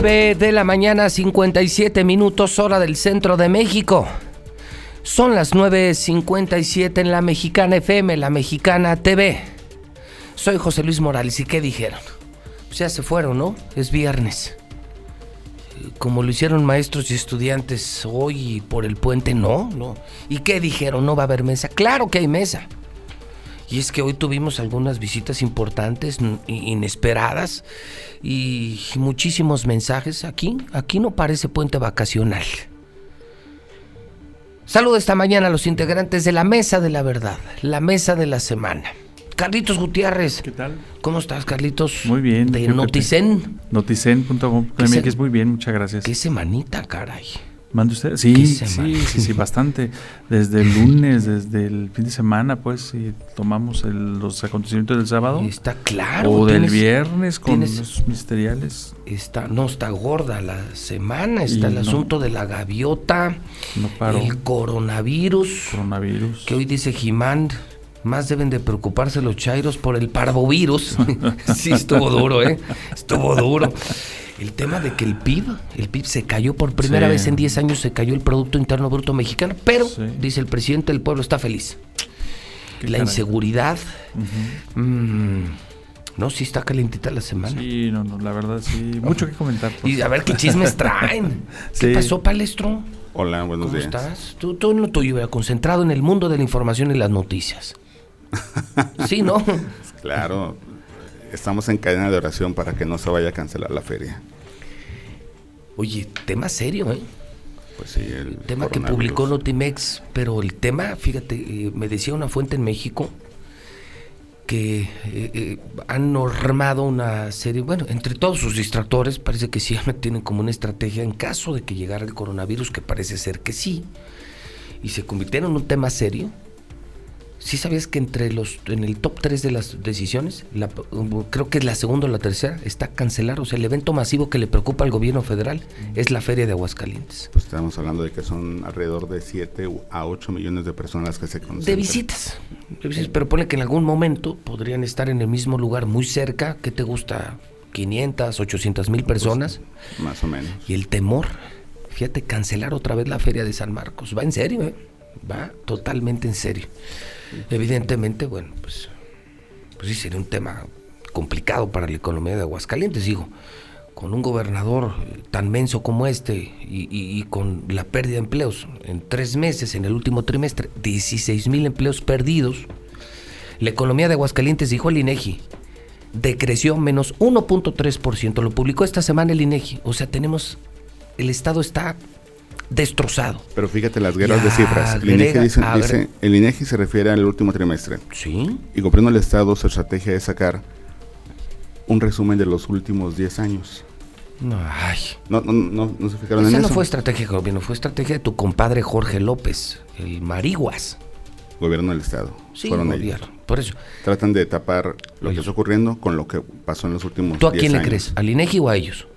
9 de la mañana, 57 minutos, hora del centro de México. Son las 9.57 en la Mexicana FM, la Mexicana TV. Soy José Luis Morales. ¿Y qué dijeron? Pues ya se fueron, ¿no? Es viernes. Como lo hicieron maestros y estudiantes hoy por el puente, no, no. ¿Y qué dijeron? ¿No va a haber mesa? Claro que hay mesa. Y es que hoy tuvimos algunas visitas importantes, inesperadas, y muchísimos mensajes. Aquí, aquí no parece puente vacacional. Saludo esta mañana a los integrantes de la Mesa de la Verdad, la Mesa de la Semana. Carlitos Gutiérrez. ¿Qué tal? ¿Cómo estás, Carlitos? Muy bien. De Noticen. Noticen.com. es muy bien, muchas gracias. Qué semanita, caray. ¿Manda usted? Sí, sí, sí, sí, bastante. Desde el lunes, desde el fin de semana, pues, y tomamos los acontecimientos del sábado. Está claro. O del viernes con los ministeriales. Está, no, está gorda la semana, está el asunto de la gaviota, no el coronavirus. Coronavirus. Que hoy dice Jimán, más deben de preocuparse los chairos por el parvovirus. sí, estuvo duro, ¿eh? Estuvo duro. El tema de que el PIB, el PIB se cayó por primera vez en 10 años, se cayó el Producto Interno Bruto Mexicano, pero, dice el presidente, el pueblo está feliz. la inseguridad. Mm, no, sí está calentita la semana. Sí, no, no, la verdad sí. Mucho que comentar. Pues. Y a ver qué chismes traen. ¿Qué pasó, Palestro? Hola, buenos días. ¿Cómo estás? Tú, tú en lo tuyo, concentrado en el mundo de la información y las noticias. sí, ¿no? Claro, estamos en cadena de oración para que no se vaya a cancelar la feria. Oye, tema serio, ¿eh? Pues sí, el, tema que publicó Notimex, pero el tema, fíjate, eh, me decía una fuente en México que eh, eh, han normado una serie, bueno, entre todos sus distractores, parece que sí tienen como una estrategia en caso de que llegara el coronavirus, que parece ser que sí, y se convirtieron en un tema serio, ¿Sí sabías que entre los en el top 3 de las decisiones, creo que es la segunda o la tercera, está cancelar? O sea, el evento masivo que le preocupa al gobierno federal es la Feria de Aguascalientes. Pues estamos hablando de que son alrededor de 7 a 8 millones de personas que se concentran. De visitas. Pero pone que en algún momento podrían estar en el mismo lugar, muy cerca. ¿Qué te gusta? 500, 800 mil pues, personas. más o menos. Y el temor, fíjate, cancelar otra vez la Feria de San Marcos. Va en serio, ¿eh? Va totalmente en serio. Evidentemente, bueno, pues, pues sí sería un tema complicado para la economía de Aguascalientes, digo, con un gobernador tan menso como este y, con la pérdida de empleos en tres meses, en el último trimestre, 16 mil empleos perdidos, la economía de Aguascalientes, dijo el INEGI, decreció menos 1.3%, lo publicó esta semana el INEGI, o sea, tenemos, el Estado está destrozado. Pero fíjate las guerras de cifras. El INEGI, dice, el INEGI se refiere al último trimestre. Sí. Y comprendo el Estado, su estrategia es sacar un resumen de los últimos 10 años. No, ay. No, no, no, no se fijaron en eso. no fue estrategia de gobierno, fue estrategia de tu compadre Jorge López, el Mariguas. Gobierno del Estado. Sí, Fueron gobierno. Por eso. Tratan de tapar lo que está ocurriendo con lo que pasó en los últimos ¿Tú a quién le crees? ¿Al INEGI o a ellos?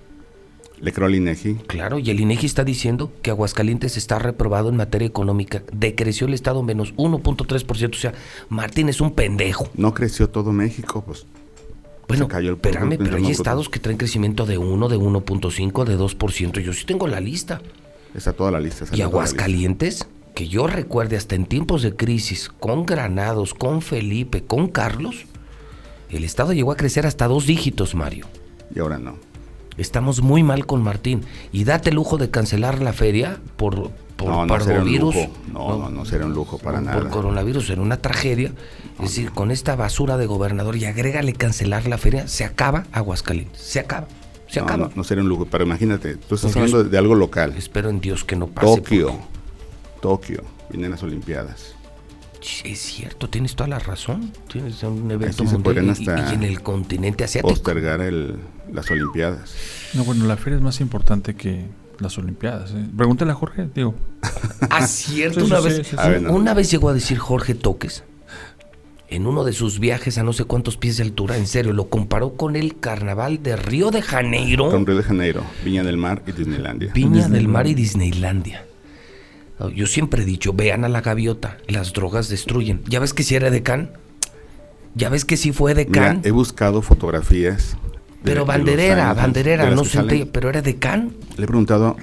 Le creo al INEGI. Claro, y el INEGI está diciendo que Aguascalientes está reprobado en materia económica. Decreció el Estado menos 1.3%. O sea, Martín es un pendejo. No creció todo México, pues. Bueno, cayó el espérame, pero hay estados que traen crecimiento de 1, de 1.5, de 2%. Yo sí tengo la lista. Está toda la lista. Y Aguascalientes, que yo recuerde hasta en tiempos de crisis, con Granados, con Felipe, con Carlos, el Estado llegó a crecer hasta dos dígitos, Mario. Y ahora no. Estamos muy mal con Martín. Y date el lujo de cancelar la feria por, por no, no. No, no, no, será un lujo para nada. Por coronavirus, en una tragedia. es decir, con esta basura de gobernador y agrégale cancelar la feria, se acaba Aguascalientes. Se acaba. Se acaba. No, sería un lujo. Pero imagínate, tú estás hablando de, algo local. Espero en Dios que no pase. Tokio. Tokio. Vienen las Olimpiadas. Es cierto, tienes toda la razón. Tienes un evento mundial y, en el continente asiático. Postergar el, las Olimpiadas. No, bueno, la feria es más importante que las Olimpiadas. ¿eh? Pregúntale a Jorge, digo. Ah, cierto. una, vez, una vez llegó a decir Jorge Toques, en uno de sus viajes a no sé cuántos pies de altura, en serio, lo comparó con el carnaval de Río de Janeiro. Con Río de Janeiro, Viña del Mar y Disneylandia. Viña del Mar y Disneylandia. Yo siempre he dicho, vean a la gaviota, las drogas destruyen. ¿Ya ves que si era decán? ¿Ya ves que si fue decán? he buscado fotografías Pero banderera, banderera, no sé, pero era decán. Le he preguntado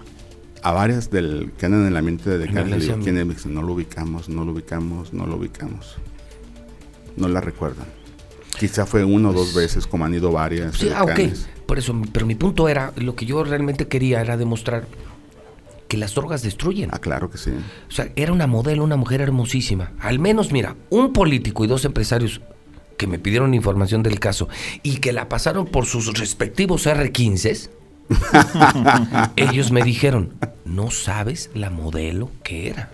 a varias del que andan en la mente de decán, le digo, ¿quién es? No lo ubicamos, no lo ubicamos, no lo ubicamos. No la recuerdan. Quizá fue uno o dos veces, como han ido varias. Sí, ah, ok. Por eso, pero mi punto era, lo que yo realmente quería era demostrar que las drogas destruyen. Ah, claro que sí. O sea, era una modelo, una mujer hermosísima. Al menos, mira, un político y dos empresarios que me pidieron información del caso y que la pasaron por sus respectivos R15, ellos me dijeron, no sabes la modelo que era.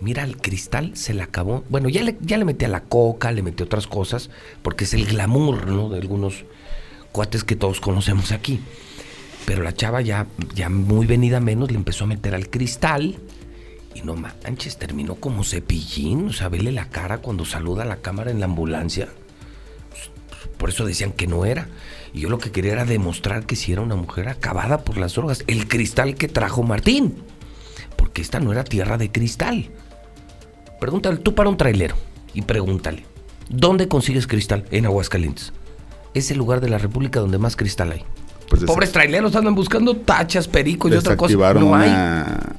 Mira, el cristal se le acabó. Bueno, ya le, ya le metí a la coca, le metí otras cosas, porque es el glamour, ¿no? De algunos cuates que todos conocemos aquí. Pero la chava ya, ya muy venida menos le empezó a meter al cristal. Y no manches, terminó como cepillín. O sea, vele la cara cuando saluda a la cámara en la ambulancia. Por eso decían que no era. Y yo lo que quería era demostrar que si era una mujer acabada por las drogas. El cristal que trajo Martín. Porque esta no era tierra de cristal. Pregúntale tú para un trailero y pregúntale, ¿dónde consigues cristal? En Aguascalientes. Es el lugar de la República donde más cristal hay. Pues Pobres traileros andan buscando tachas, pericos y otra cosa. No una,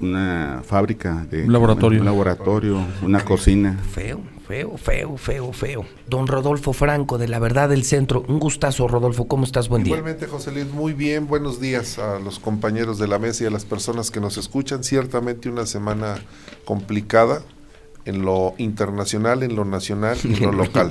una fábrica de un laboratorio. Un laboratorio, una cocina. Feo, feo, feo, feo, feo. Don Rodolfo Franco, de La Verdad del Centro. Un gustazo, Rodolfo. ¿Cómo estás? Buen día. Igualmente, José Luis, muy bien. Buenos días a los compañeros de la mesa y a las personas que nos escuchan. Ciertamente una semana complicada en lo internacional, en lo nacional y en lo local.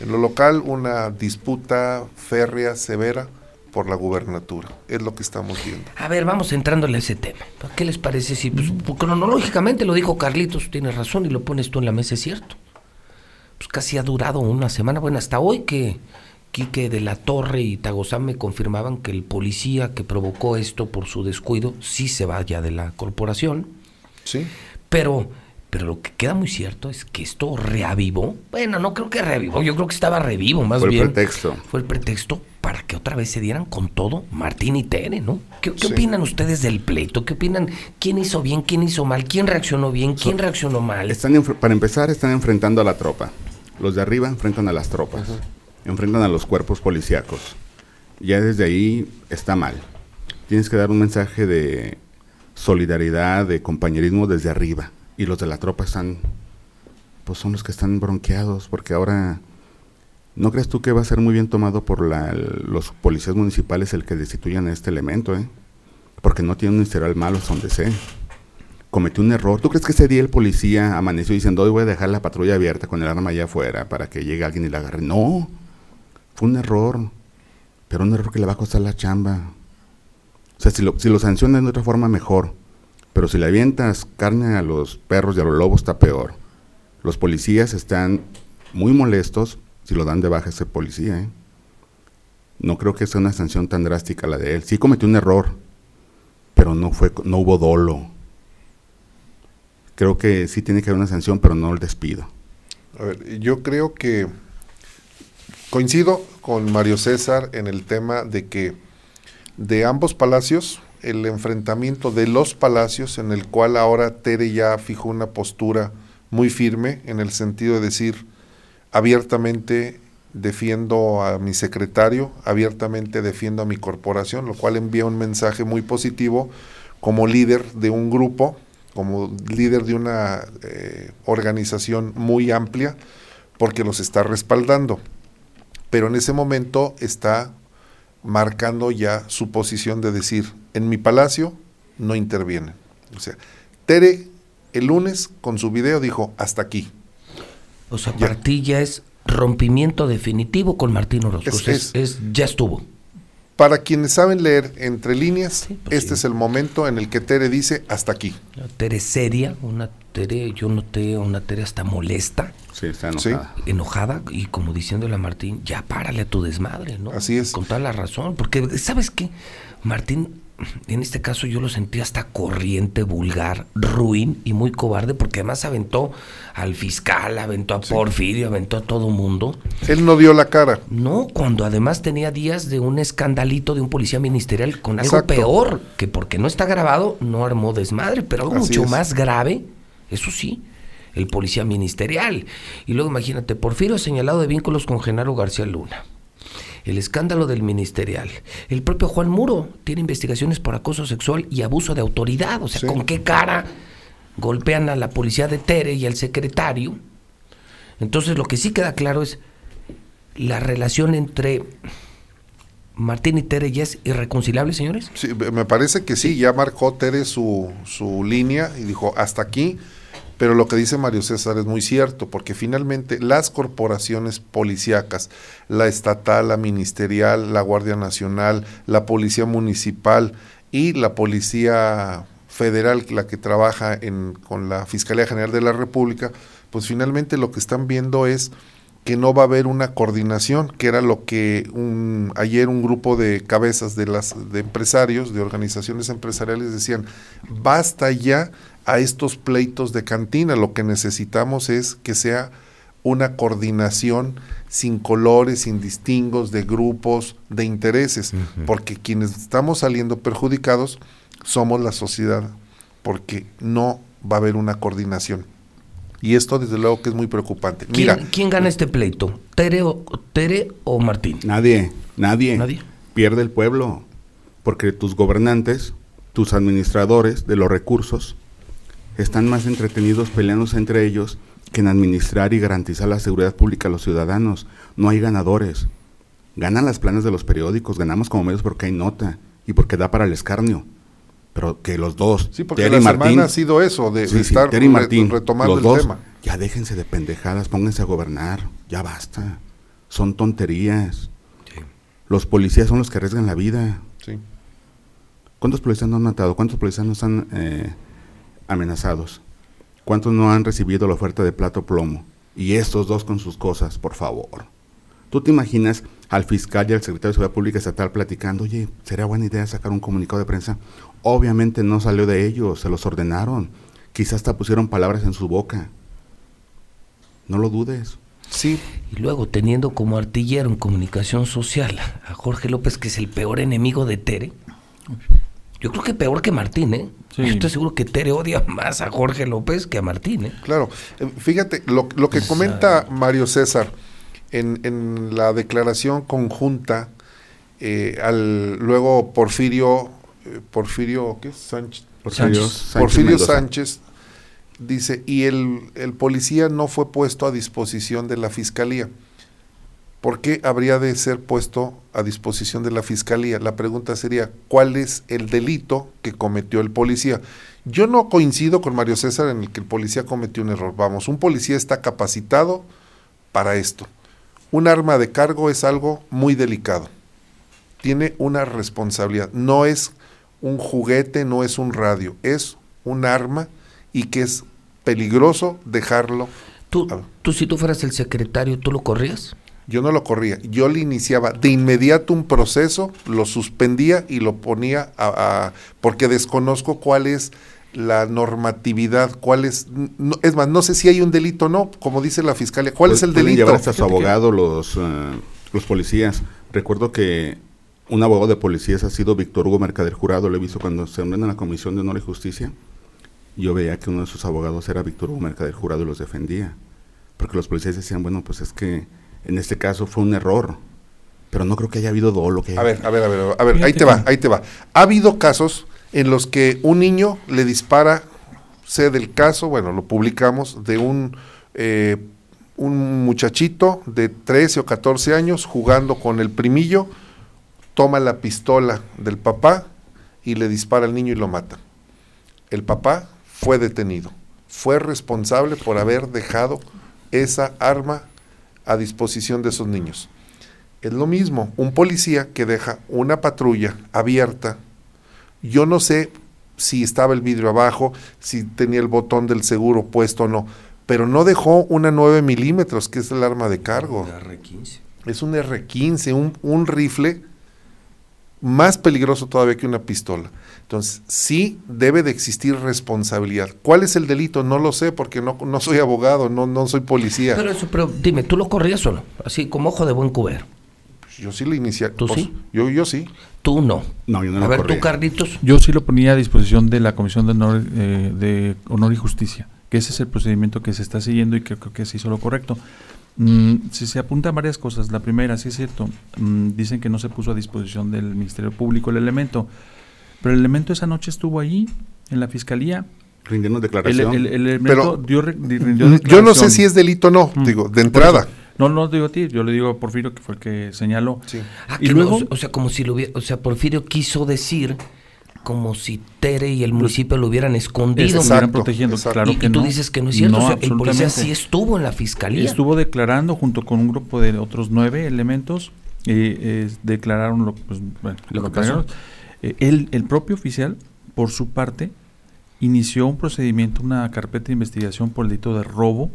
En lo local, una disputa férrea, severa por la gubernatura. Es lo que estamos viendo. A ver, vamos entrándole a ese tema. ¿Qué les parece si pues, cronológicamente lo dijo Carlitos, tienes razón y lo pones tú en la mesa, es cierto? Pues casi ha durado una semana, bueno, hasta hoy que Quique de la Torre y Tagozán me confirmaban que el policía que provocó esto por su descuido sí se vaya de la corporación. Sí. Pero pero lo que queda muy cierto es que esto reavivó. Bueno, no creo que reavivó, yo creo que estaba revivo más bien. Fue el pretexto. Fue el pretexto para que otra vez se dieran con todo Martín y Tere, ¿no? ¿Qué, opinan ustedes del pleito? ¿Qué opinan? ¿Quién hizo bien? ¿Quién hizo mal? ¿Quién reaccionó bien? ¿Quién reaccionó mal? Están para empezar, están enfrentando a la tropa. Los de arriba enfrentan a las tropas. Enfrentan a los cuerpos policíacos. Ya desde ahí está mal. Tienes que dar un mensaje de solidaridad, de compañerismo desde arriba y los de la tropa están, pues son los que están bronqueados, porque ahora, ¿no crees tú que va a ser muy bien tomado por la, los policías municipales el que destituyan a este elemento, eh? Porque no tiene un historial malo, donde sé. Cometió un error. ¿Tú crees que ese día el policía amaneció diciendo, hoy voy a dejar la patrulla abierta con el arma allá afuera para que llegue alguien y la agarre? No, fue un error, pero un error que le va a costar la chamba. O sea, si lo, si lo sancionan de otra forma, mejor. Pero si le avientas carne a los perros y a los lobos está peor. Los policías están muy molestos si lo dan de baja ese policía. ¿eh? No creo que sea una sanción tan drástica la de él. Sí cometió un error, pero no, fue, no hubo dolo. Creo que sí tiene que haber una sanción, pero no el despido. A ver, yo creo que coincido con Mario César en el tema de que de ambos palacios el enfrentamiento de los palacios en el cual ahora Tere ya fijó una postura muy firme en el sentido de decir abiertamente defiendo a mi secretario, abiertamente defiendo a mi corporación, lo cual envía un mensaje muy positivo como líder de un grupo, como líder de una eh, organización muy amplia, porque los está respaldando. Pero en ese momento está marcando ya su posición de decir, en mi palacio no intervienen. O sea, Tere el lunes con su video dijo, hasta aquí. O sea, para ti ya es rompimiento definitivo con Martín Orozco. Es, ya estuvo. Para quienes saben leer entre líneas, pues este es el momento en el que Tere dice hasta aquí. Tere seria, una Tere, yo noté una Tere hasta molesta. Sí, está enojada. Enojada y como diciéndole a Martín, ya párale a tu desmadre, ¿no? Así es. Con toda la razón, porque ¿sabes qué? Martín en este caso yo lo sentí hasta corriente, vulgar, ruin y muy cobarde, porque además aventó al fiscal, aventó a Porfirio, aventó a todo mundo. Él no dio la cara. No, cuando además tenía días de un escandalito de un policía ministerial con algo peor, que porque no está grabado no armó desmadre, pero algo mucho más grave, eso sí, el policía ministerial. Y luego imagínate, Porfirio señalado de vínculos con Genaro García Luna. El escándalo del ministerial. El propio Juan Muro tiene investigaciones por acoso sexual y abuso de autoridad. O sea, ¿con qué cara golpean a la policía de Tere y al secretario? Entonces, lo que sí queda claro es la relación entre Martín y Tere ya es irreconciliable, señores. Sí, me parece que sí, ya marcó Tere su, su línea y dijo hasta aquí pero lo que dice Mario César es muy cierto, porque finalmente las corporaciones policíacas, la estatal, la ministerial, la Guardia Nacional, la Policía Municipal y la Policía Federal, la que trabaja en, con la Fiscalía General de la República, pues finalmente lo que están viendo es que no va a haber una coordinación, que era lo que un, ayer un grupo de cabezas de las de empresarios, de organizaciones empresariales decían, basta ya a estos pleitos de cantina. Lo que necesitamos es que sea una coordinación sin colores, sin distingos de grupos, de intereses, porque quienes estamos saliendo perjudicados somos la sociedad, porque no va a haber una coordinación. Y esto desde luego que es muy preocupante. Mira, ¿Quién, gana este pleito? ¿Tere o, ¿Tere o Martín? Nadie, nadie. Nadie. Pierde el pueblo, porque tus gobernantes, tus administradores de los recursos, están más entretenidos peleándose entre ellos que en administrar y garantizar la seguridad pública a los ciudadanos. No hay ganadores. Ganan las planas de los periódicos, ganamos como medios porque hay nota y porque da para el escarnio. Pero que los dos, sí, porque la Martín, ha sido eso, de, estar retomando el tema. Ya déjense de pendejadas, pónganse a gobernar, ya basta. Son tonterías. Los policías son los que arriesgan la vida. ¿Cuántos policías no han matado? ¿Cuántos policías no están eh, amenazados? ¿Cuántos no han recibido la oferta de plato plomo? Y estos dos con sus cosas, por favor. ¿Tú te imaginas al fiscal y al secretario de Seguridad Pública Estatal platicando, oye, sería buena idea sacar un comunicado de prensa? Obviamente no salió de ellos, se los ordenaron. Quizás hasta pusieron palabras en su boca. No lo dudes. Sí. Y luego teniendo como artillero en comunicación social a Jorge López, que es el peor enemigo de Tere. Yo creo que peor que Martín, ¿eh? Yo estoy seguro que Tere odia más a Jorge López que a Martín, ¿eh? Claro. Eh, fíjate, lo, que comenta Mario César en, la declaración conjunta, eh, al luego Porfirio, eh, Porfirio, ¿qué? Sánchez. Porfirio, Porfirio Sánchez, dice, y el, el policía no fue puesto a disposición de la fiscalía. ¿Por qué habría de ser puesto a disposición de la fiscalía? La pregunta sería, ¿cuál es el delito que cometió el policía? Yo no coincido con Mario César en el que el policía cometió un error. Vamos, un policía está capacitado para esto. Un arma de cargo es algo muy delicado. Tiene una responsabilidad. No es un juguete, no es un radio, es un arma y que es peligroso dejarlo. ¿Tú, tú si tú fueras el secretario, ¿tú lo corrías? Yo no lo corría, yo le iniciaba de inmediato un proceso, lo suspendía y lo ponía a, porque desconozco cuál es la normatividad, cuál es, es más, no sé si hay un delito o no, como dice la fiscalía, ¿cuál es el delito? llevar hasta su abogado los, eh, los policías. Recuerdo que un abogado de policías ha sido Víctor Hugo Mercader Jurado, lo he visto cuando se reúnen en la Comisión de Honor y Justicia. Yo veía que uno de sus abogados era Víctor Hugo Mercader Jurado y los defendía. Porque los policías decían, bueno, pues es que en este caso fue un error. Pero no creo que haya habido dolo. Que a ver, a ver, a ver, a ver, ahí te va, ahí te va. Ha habido casos en los que un niño le dispara, sé del caso, bueno, lo publicamos, de un, eh, un muchachito de 13 o 14 años jugando con el primillo, toma la pistola del papá y le dispara al niño y lo mata. El papá fue detenido, fue responsable por haber dejado esa arma a disposición de esos niños. Es lo mismo, un policía que deja una patrulla abierta, yo no sé si estaba el vidrio abajo, si tenía el botón del seguro puesto o no, pero no dejó una 9 milímetros, que es el arma de cargo. R15. Es un R15, un, un rifle más peligroso todavía que una pistola. Entonces, sí debe de existir responsabilidad. ¿Cuál es el delito? No lo sé porque no, no soy abogado, no, no soy policía. Pero, eso, pero dime, ¿tú lo corrías solo? Así como ojo de buen cubero. Pues yo sí lo inicié. ¿Tú pues, sí? Yo, yo sí. Tú no. No, yo no A ver, tú, Carlitos. Yo sí lo ponía a disposición de la Comisión de Honor, eh, de Honor y Justicia, que ese es el procedimiento que se está siguiendo y que creo que se hizo lo correcto. Mm, si se apuntan varias cosas. La primera, sí es cierto, mm, dicen que no se puso a disposición del Ministerio Público el elemento, pero el elemento esa noche estuvo allí, en la fiscalía. Rindiendo declaración. El, el- el Pero- dio rindió Yo no sé si es delito o no, Mm. digo, de entrada. No, no digo a ti, yo le digo a Porfirio, que fue el que señaló. Sí. Ah, Y que luego- no, o sea, como si lo hubiera, o sea, Porfirio quiso decir como si Tere y el municipio lo hubieran escondido. Exacto, protegiendo, exacto. claro y, que y tú no. dices que no es cierto, No, o sea, el policía sí estuvo en la fiscalía. Estuvo declarando junto con un grupo de otros nueve elementos, eh, eh, declararon lo, pues, bueno, Lo que que pasó. el, el propio oficial, por su parte, inició un procedimiento, una carpeta de investigación por el delito de robo.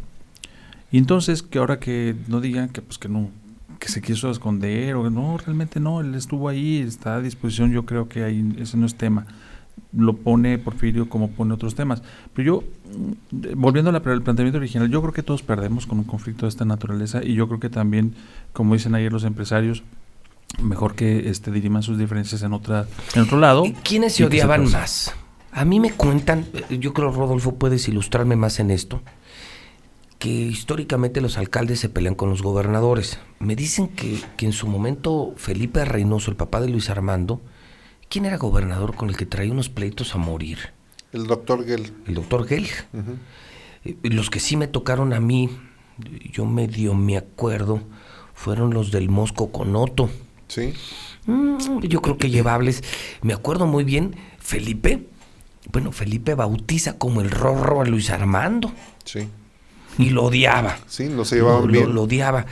Y entonces, que ahora que no digan que pues que no, que se quiso esconder, o no, realmente no, él estuvo ahí, está a disposición, yo creo que ahí ese no es tema. Lo pone Porfirio como pone otros temas. Pero yo, mm, volviendo al planteamiento original, yo creo que todos perdemos con un conflicto de esta naturaleza y yo creo que también, como dicen ayer los empresarios, mejor que este diriman sus diferencias en otra en otro lado. ¿Y ¿Quiénes se odiaban más? A mí me cuentan, eh, yo creo Rodolfo puedes ilustrarme más en esto, que históricamente los alcaldes se pelean con los gobernadores. Me dicen que, que en su momento Felipe Reynoso, el papá de Luis Armando, ¿quién era gobernador con el que traía unos pleitos a morir? El doctor Gell. El doctor Gell. Ujú. Eh, Los que sí me tocaron a mí, yo medio me acuerdo, fueron los del Mosco con Otto. Sí. Mm, yo creo que llevables. Me acuerdo muy bien, Felipe. Bueno, Felipe bautiza como el rorro a Luis Armando Sí. Y lo odiaba. Sí, no se llevaban Lo- bien. Lo, lo odiaba.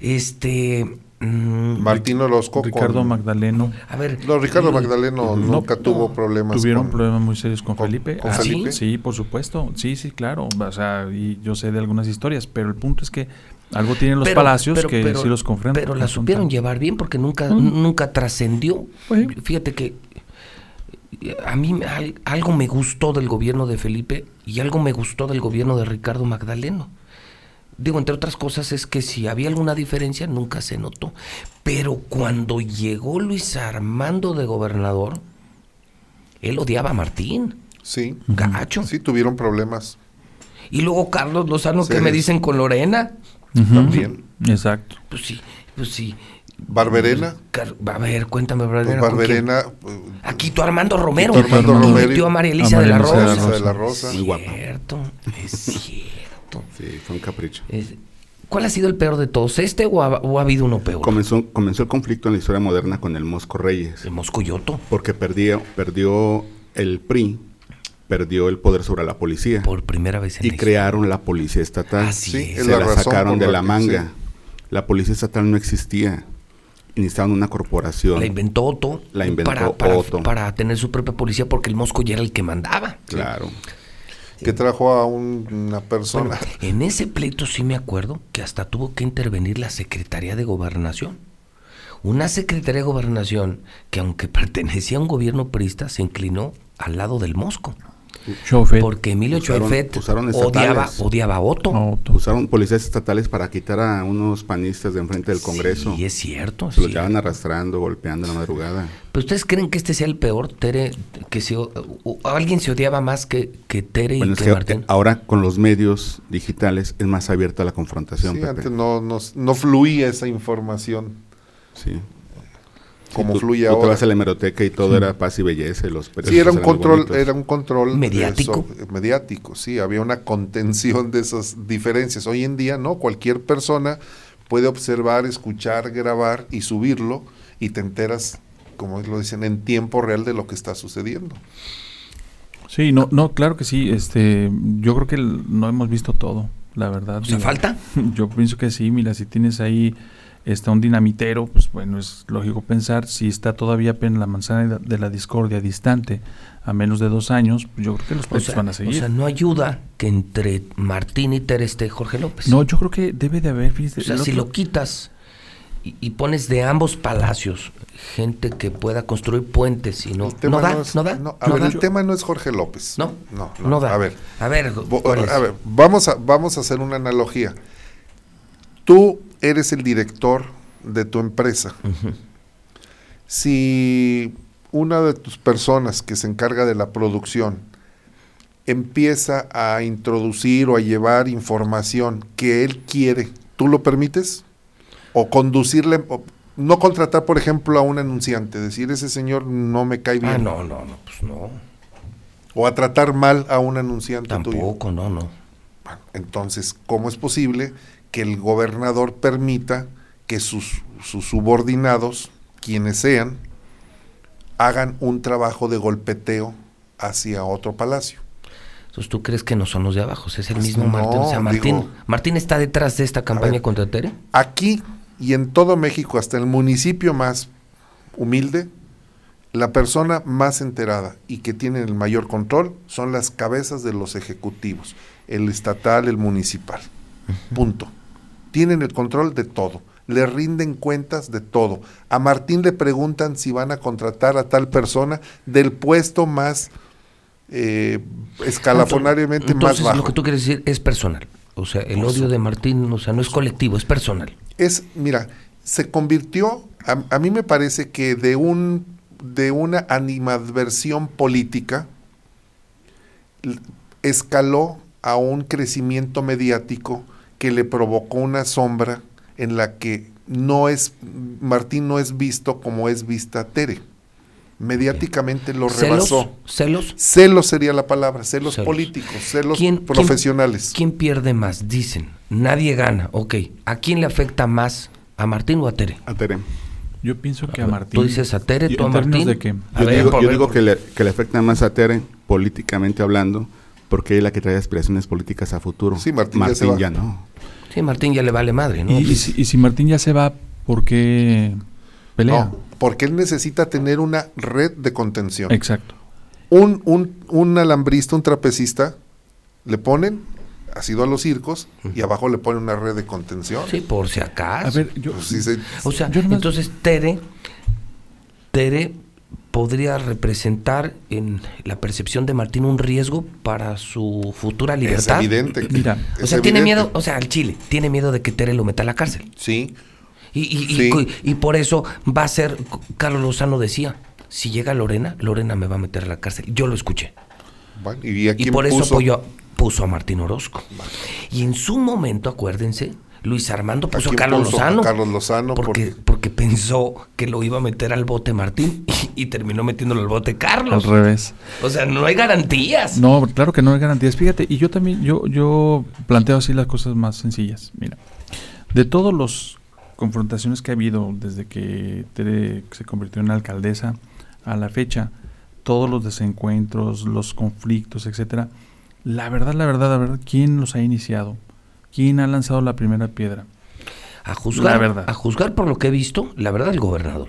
Este. mm, Martín Orozco Ricardo con- Magdaleno. a ver. No, Ricardo eh, Magdaleno no, nunca no. tuvo problemas. Tuvieron con- problemas muy serios con, con- Felipe. con Ah, ¿sí? Felipe? Sí, por supuesto. Sí, sí, claro. O sea, y yo sé de algunas historias, pero el punto es que algo tienen los pero- palacios pero- que pero- sí los confrontan. Pero la supieron llevar bien porque nunca, Mm. nunca trascendió. Pues- Fíjate que a mí algo me gustó del gobierno de Felipe y algo me gustó del gobierno de Ricardo Magdaleno. Digo, entre otras cosas, es que si había alguna diferencia, nunca se notó. Pero cuando llegó Luis Armando de gobernador, él odiaba a Martín, Sí. gacho. Sí, tuvieron problemas. Y luego Carlos Lozano, Sí. que me dicen con Lorena? También. Exacto. Pues sí, pues sí. Barberena. Car- a ver, cuéntame, Pues Barberena. ¿con quién? Barberena. eh, Aquí tu Armando Romero. Quito Armando y Romero. metió a María Elisa A de la María Elisa de la Rosa. De la Rosa. Guapa. Cierto, es cierto. Sí, fue un capricho. Es- ¿Cuál ha sido el peor de todos? ¿Este o ha, o ha habido uno peor? Comenzó, comenzó el conflicto en la historia moderna con el Mosco Reyes, El Moscoyoto. porque perdió, perdió el PRI, perdió el poder sobre la policía Por primera vez en y la crearon la policía estatal. Así Sí, es. es Se la sacaron de la la que- manga. sí. La policía estatal no existía. Necesitaban una corporación. La inventó Otto. La inventó para, para, Otto. para tener su propia policía porque el Mosco ya era el que mandaba. Claro. Que trajo a un- una persona. Bueno, en ese pleito sí me acuerdo que hasta tuvo que intervenir la Secretaría de Gobernación. Una Secretaría de Gobernación que aunque pertenecía a un gobierno priista se inclinó al lado del Mosco. Chofet. Porque Emilio Usaron- usaron odiaba, odiaba a Otto. No, Usaron policías estatales para quitar a unos panistas de enfrente del Congreso. Sí, es cierto. Se los sí. llevaban arrastrando, golpeando en la madrugada. ¿Pero ustedes creen que este sea el peor, Tere? Que se, o- o- alguien se odiaba más que, que Tere Bueno, y es que que Martín. ahora con los medios digitales es más abierta la confrontación. Sí, Pepe. antes no, no, no fluía esa información Sí. Como Tú- fluye tú te ahora. vas a la hemeroteca y todo era paz y belleza. Y los Sí, era un control, era un control Mediático. eso, mediático, sí, había una contención de esas diferencias. Hoy en día no, cualquier persona puede observar, escuchar, grabar y subirlo y te enteras, como lo dicen, en tiempo real de lo que está sucediendo. Sí, no, no, claro que sí. Este, yo creo que el- no hemos visto todo, la verdad. Digo, falta. Yo pienso que sí, mira, si tienes ahí está un dinamitero, pues bueno, es lógico pensar, si está todavía en la manzana de la discordia distante a menos de dos años, pues yo creo que los O pleitos sea, van a o seguir. sea, no ayuda que entre Martín y Tere esté Jorge López. no, yo creo que debe de haber, fíjate, O sea, si lo quitas y, y pones de ambos palacios gente que pueda construir puentes y no, no da, no es- no da. no, a no ver, da. el tema no es Jorge López. No, no, no da. A ver, a ver, vamos a, vamos a hacer una analogía. Tú eres el director de tu empresa. Si una de tus personas que se encarga de la producción empieza a introducir o a llevar información que él quiere, ¿tú lo permites? O conducirle, o no contratar, por ejemplo, a un anunciante, decir, ese señor no me cae bien. Ah, no, no, no, pues no. O a tratar mal a un anunciante tuyo. Tampoco, no, no. Bueno, entonces, ¿cómo es posible que el gobernador permita que sus, sus subordinados, quienes sean, hagan un trabajo de golpeteo hacia otro palacio? Entonces, ¿tú crees que no son los de abajo? Es el Pues mismo no, Martín. O sea, Martín, digo- Martín está detrás de esta campaña ver. contra Tere. Aquí y en todo México, hasta el municipio más humilde, la persona más enterada y que tiene el mayor control son las cabezas de los ejecutivos, el estatal, el municipal. Punto. Tienen el control de todo. Le rinden cuentas de todo. A Martín le preguntan si van a contratar a tal persona del puesto más eh, escalafonariamente más bajo. lo que tú quieres decir es personal. O sea, el odio de Martín, o sea, no es colectivo, es personal. es, mira, se convirtió, a, a mí me parece que de un de una animadversión política escaló a un crecimiento mediático que le provocó una sombra en la que no es Martín no es visto como es vista Tere. Mediáticamente lo ¿Celos? rebasó. ¿Celos? Celos sería la palabra, celos, Celos. políticos, celos ¿Quién- quién- profesionales. ¿Quién pierde más? Dicen, nadie gana. Ok, ¿a quién le afecta más? ¿A Martín o a Tere? A Tere. Yo pienso que a ver, Martín. Tú dices a Tere, tú a Martín. de que A Yo ver, digo, yo ver, digo por- que, le, que le afecta más a Tere, políticamente hablando, porque es la que trae aspiraciones políticas a futuro. Sí, Martín ya se va. ya no. Sí, Martín ya le vale madre, ¿no? y, y si, y si Martín ya se va, ¿por qué pelea? No, porque él necesita tener una red de contención. Exacto. Un, un, un alambrista, un trapecista, le ponen, ha sido a los circos, y abajo le ponen una red de contención. Sí, por si acaso. A ver, yo. Pues sí O sea, Yo entonces Tere, Tere podría representar en la percepción de Martín un riesgo para su futura es libertad. evidente. que- Mira, O es sea, tiene evidente. miedo, o sea, al Chile, tiene miedo de que Tere lo meta a la cárcel. Sí, Y, y, y Sí. y por eso va a ser, Carlos Lozano decía, si llega Lorena, Lorena me va a meter a la cárcel. Yo lo escuché. bueno, y por eso puso, apoyó, puso a Martín Orozco. Y en su momento, acuérdense, Luis Armando puso a Carlos puso? A Lozano. Carlos Lozano, Porque, porque- porque pensó que lo iba a meter al bote Martín y, y terminó metiéndolo al bote Al Carlos. revés. O sea, no hay garantías. No, claro que no hay garantías. Fíjate, y yo también, yo, yo planteo así las cosas más sencillas. Mira, de todos los confrontaciones que ha habido desde que Tere se convirtió en alcaldesa a la fecha, todos los desencuentros, los conflictos, etcétera, la verdad, la verdad, la verdad, ¿quién los ha iniciado? ¿Quién ha lanzado la primera piedra? A juzgar, La verdad. a juzgar por lo que he visto, la verdad, el gobernador.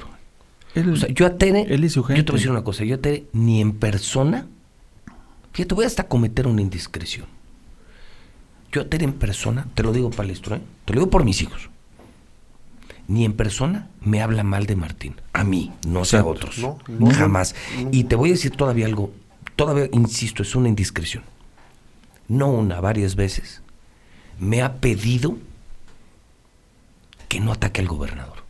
Él, O sea, yo a Tere, él y su yo te voy a decir una cosa, yo a Tere ni en persona, fíjate, voy hasta cometer una indiscreción. Yo a Tere en persona, te lo digo palestro, ¿eh? te lo digo por mis hijos, ni en persona me habla mal de Martín, a mí, no sé a otros, No, no, jamás. no. Y te voy a decir todavía algo, todavía, insisto, es una indiscreción. No una, varias veces, me ha pedido que no ataque al gobernador.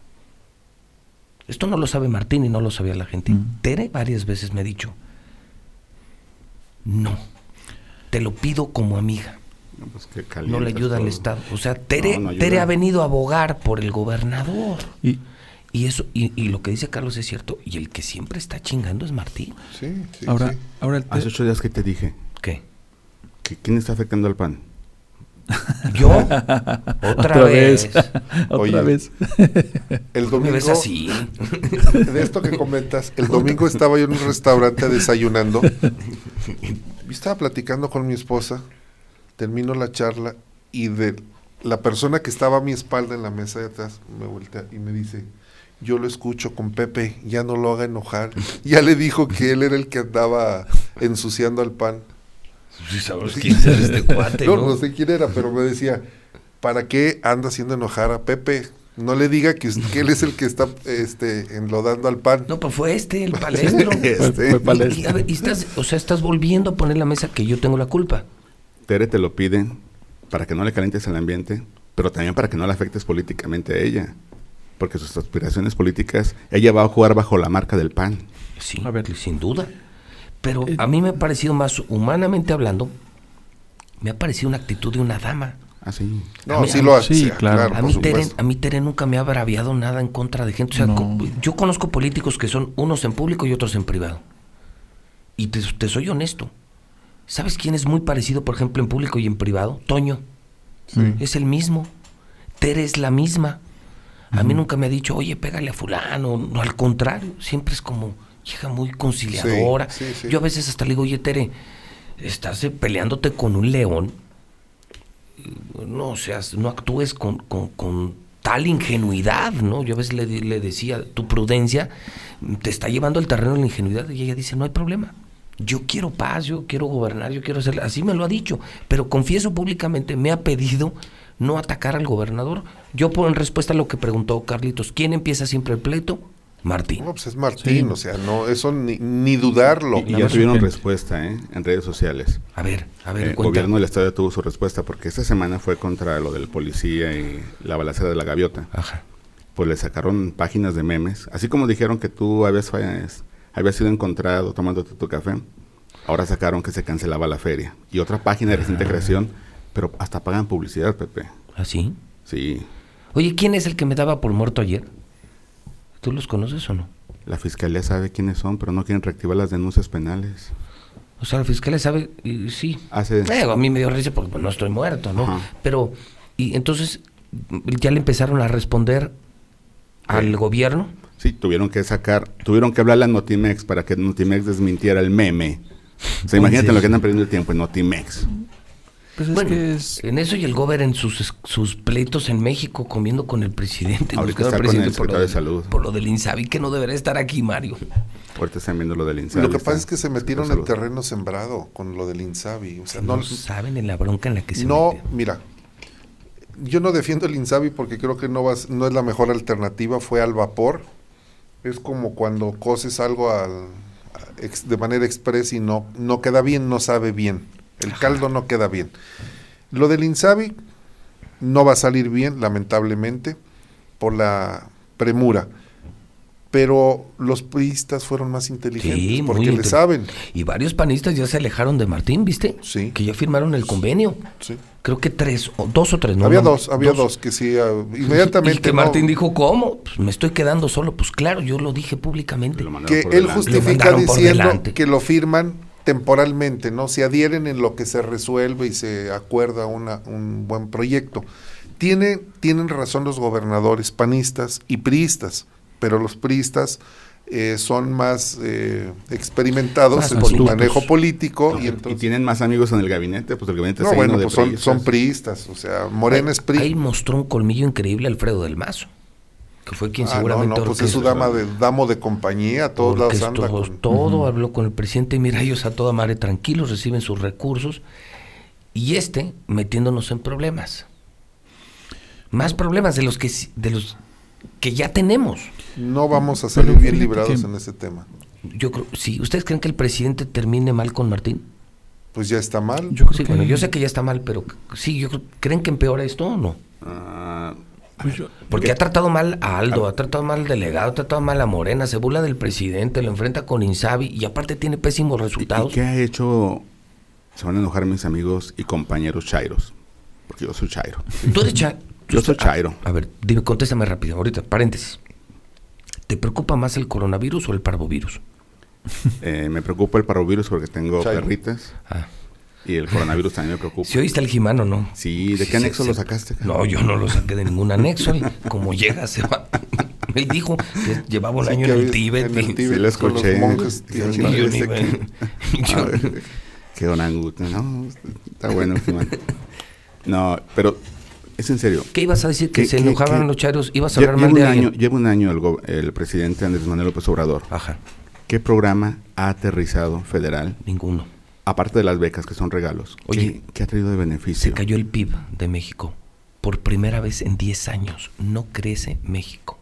Esto no lo sabe Martín y no lo sabía la gente. Mm. Tere varias veces me ha dicho, no, te lo pido como amiga, No, pues que no le ayuda al. Estado. O sea, Tere, No. Tere ha venido a abogar por el gobernador. Y, Y eso, y, y lo que dice Carlos es cierto, y el que siempre está chingando es Martín. sí, sí, ahora, sí. ahora el Hace ocho días que te dije ¿Qué? que quién está afectando al PAN. ¿Yo? Otra, Otra vez. vez. Otra Oye, vez. El ¿Me domingo, ves así? de esto que comentas, el domingo estaba yo en un restaurante desayunando. y estaba platicando con mi esposa, termino la charla y de la persona que estaba a mi espalda en la mesa de atrás me voltea y me dice, yo lo escucho con Pepe, ya no lo haga enojar. Ya le dijo que él era el que andaba ensuciando al pan. Sí, sabes quién es este cuate, no, ¿no? no sé quién era, pero me decía, ¿para qué anda haciendo enojar a Pepe? No le diga que, que él es el que está este, enlodando al pan. No, pues fue este, el palestro. Este. Fue palestro. Y, y, a ver, y estás, o sea, estás volviendo a poner la mesa que yo tengo la culpa. Tere te lo pide para que no le calientes el ambiente, pero también para que no le afectes políticamente a ella. Porque sus aspiraciones políticas, ella va a jugar bajo la marca del PAN. Sí, A ver. sin duda. Pero Eh, a mí me ha parecido más humanamente hablando, me ha parecido una actitud de una dama. Ah, sí. No, A mí- sí lo hace. Sí, claro. A mí, Tere, a mí Tere nunca me ha braviado nada en contra de gente. O sea, No. co- yo conozco políticos que son unos en público y otros en privado. Y te, te soy honesto. ¿Sabes quién es muy parecido, por ejemplo, en público y en privado? Toño. Sí. Es el mismo. Tere es la misma. A mí nunca me ha dicho, oye, pégale a fulano. No, al contrario, siempre es como hija muy conciliadora. Sí, sí, sí. Yo a veces hasta le digo, oye, Tere, estás eh, peleándote con un león. No seas, no actúes con, con- con tal ingenuidad, ¿no? Yo a veces le, le decía, tu prudencia te está llevando al terreno de la ingenuidad. Y ella dice, no hay problema. Yo quiero paz, yo quiero gobernar, yo quiero hacer... Así me lo ha dicho. Pero confieso públicamente, me ha pedido no atacar al gobernador. Yo por en respuesta a lo que preguntó Carlitos, ¿quién empieza siempre el pleito? Martín. No, pues es Martín, Sí. o sea, no, eso ni, ni dudarlo. Y La ya tuvieron respuesta ¿eh? en redes sociales. A ver, a ver, Eh, El cuenta. gobierno del estado ya tuvo su respuesta porque esta semana fue contra lo del policía y la balacera de la gaviota. Ajá. Pues le sacaron páginas de memes. Así como dijeron que tú habías, fallas- habías sido encontrado tomándote tu café, ahora sacaron que se cancelaba la feria. Y otra página de reciente creación, pero hasta pagan publicidad, Pepe. ¿Así? Sí, Oye, ¿quién es el que me daba por muerto ayer? ¿Tú los conoces o no? la fiscalía sabe quiénes son, pero no quieren reactivar las denuncias penales. O sea, la fiscalía sabe, y sí. Hace... Eh, a mí me dio risa porque pues, no estoy muerto, ¿no? Ajá. Pero, y entonces, ya le empezaron a responder al Sí. gobierno. Sí, tuvieron que sacar, tuvieron que hablarle a Notimex para que Notimex desmintiera el meme. O sea, imagínate lo que andan perdiendo el tiempo en Notimex. Pues es bueno, que es... en eso y el gobierno en sus, sus pleitos en México comiendo con el presidente. Ahorita al está con el presidente por lo de del- Salud. Por lo del Insabi, que no debería estar aquí, Mario. Ahorita están viendo lo del Insabi. Lo que pasa es que se metieron en terreno sembrado con lo del Insabi. O sea, No, no, saben en la bronca en la que se no mira, yo no defiendo el Insabi porque creo que no, vas, no es la mejor alternativa, fue al vapor. Es como cuando coces algo al- a- ex- de manera express y no, no queda bien, no sabe bien. El caldo no queda bien. Lo del Insabi no va a salir bien, lamentablemente, por la premura. Pero los priistas fueron más inteligentes Sí, porque le saben. Y varios panistas ya se alejaron de Martín, ¿viste? Sí. Que ya firmaron el convenio. Sí. Creo que tres, o dos o tres, ¿no? había dos, había dos, que sí, ah, Y inmediatamente. que no, Martín dijo, ¿cómo? Pues me estoy quedando solo. Pues claro, yo lo dije públicamente. Lo que él delante. Justifica diciendo que lo firman temporalmente, ¿no? Se adhieren en lo que se resuelve y se acuerda una, un buen proyecto. Tiene, tienen razón los gobernadores panistas y priistas, pero los priistas eh, son más eh, experimentados Más en su manejo político Y, y entonces... tienen más amigos en el gabinete, pues el gabinete no, está bueno, lleno de pues son, priistas. son priistas, o sea, Morena es PRI. Ahí mostró un colmillo increíble Alfredo del Mazo, que fue quien Ah, no, seguramente no, pues es su dama de, damo de compañía, a todos lados anda con... todo, habló con el presidente, mira, ellos a toda madre tranquilos, reciben sus recursos, y este metiéndonos en problemas. Más problemas de los que sí- de los que ya tenemos. No vamos a salir bien librados que- en ese tema. Yo creo, sí, ¿ustedes creen que el presidente termine mal con Martín? Pues ya está mal. Yo creo Sí, que, bueno, yo sé que ya está mal, pero sí, yo creo, ¿creen que empeora esto o no? Ah, pues yo- Porque ha tratado mal a Aldo, ha tratado mal al delegado, ha tratado mal a Morena, se burla del presidente, lo enfrenta con Insabi y aparte tiene pésimos ¿y- ¿Y resultados. qué ha hecho? Se van a enojar mis amigos y compañeros chairos. Porque yo soy chairo. Tú eres cha- Yo soy chairo. A ver, dime, contéstame rápido, ahorita, paréntesis. ¿Te preocupa más el coronavirus o el parvovirus? Eh, me preocupa el parvovirus porque tengo Chairo. perritas. Ah, Y el coronavirus también me preocupa. si oíste el Jimano, ¿no? Sí, ¿de Sí, qué anexo sí, lo sí. sacaste? No, yo no lo saqué de ningún anexo. él, como llega, se va. Él dijo que llevaba un Sí, año en el Tíbet. en el y- Tíbet Sí, lo con los escuché. monjes Sí, y yo ni que- Qué orangután. No, está bueno. Jimán. No, pero es en serio. ¿Qué ibas a decir? ¿Que ¿Qué- se enojaban qué? los chairos? ¿Ibas a hablar mal de un año, lleva un año el, go- el presidente Andrés Manuel López Obrador. Ajá, ¿Qué programa ha aterrizado federal, ninguno. Aparte de las becas que son regalos? ¿Qué- Oye, ¿qué, ha traído de beneficio? Se cayó el PIB de México. Por primera vez en 10 años. No crece México.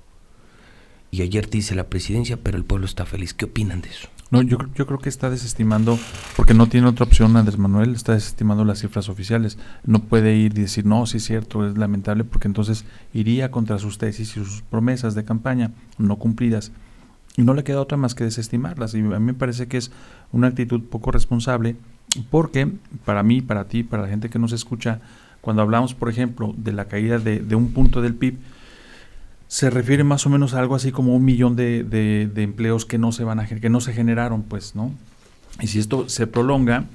Y ayer dice la presidencia, pero el pueblo está feliz. ¿Qué opinan de eso? No, yo, creo- yo creo que está desestimando, porque no tiene otra opción Andrés Manuel, está desestimando las cifras oficiales. No puede ir y decir, no, sí es cierto, es lamentable, porque entonces iría contra sus tesis y sus promesas de campaña no cumplidas. Y no le queda otra más que desestimarlas. Y a mí me parece que es una actitud poco responsable, porque para mí, para ti, para la gente que nos escucha, Cuando hablamos, por ejemplo, de la caída de, de un punto del PIB, se refiere más o menos a algo así como un millón de, de, empleos que no se van a que no se generaron, pues, ¿no? Y si esto se prolonga,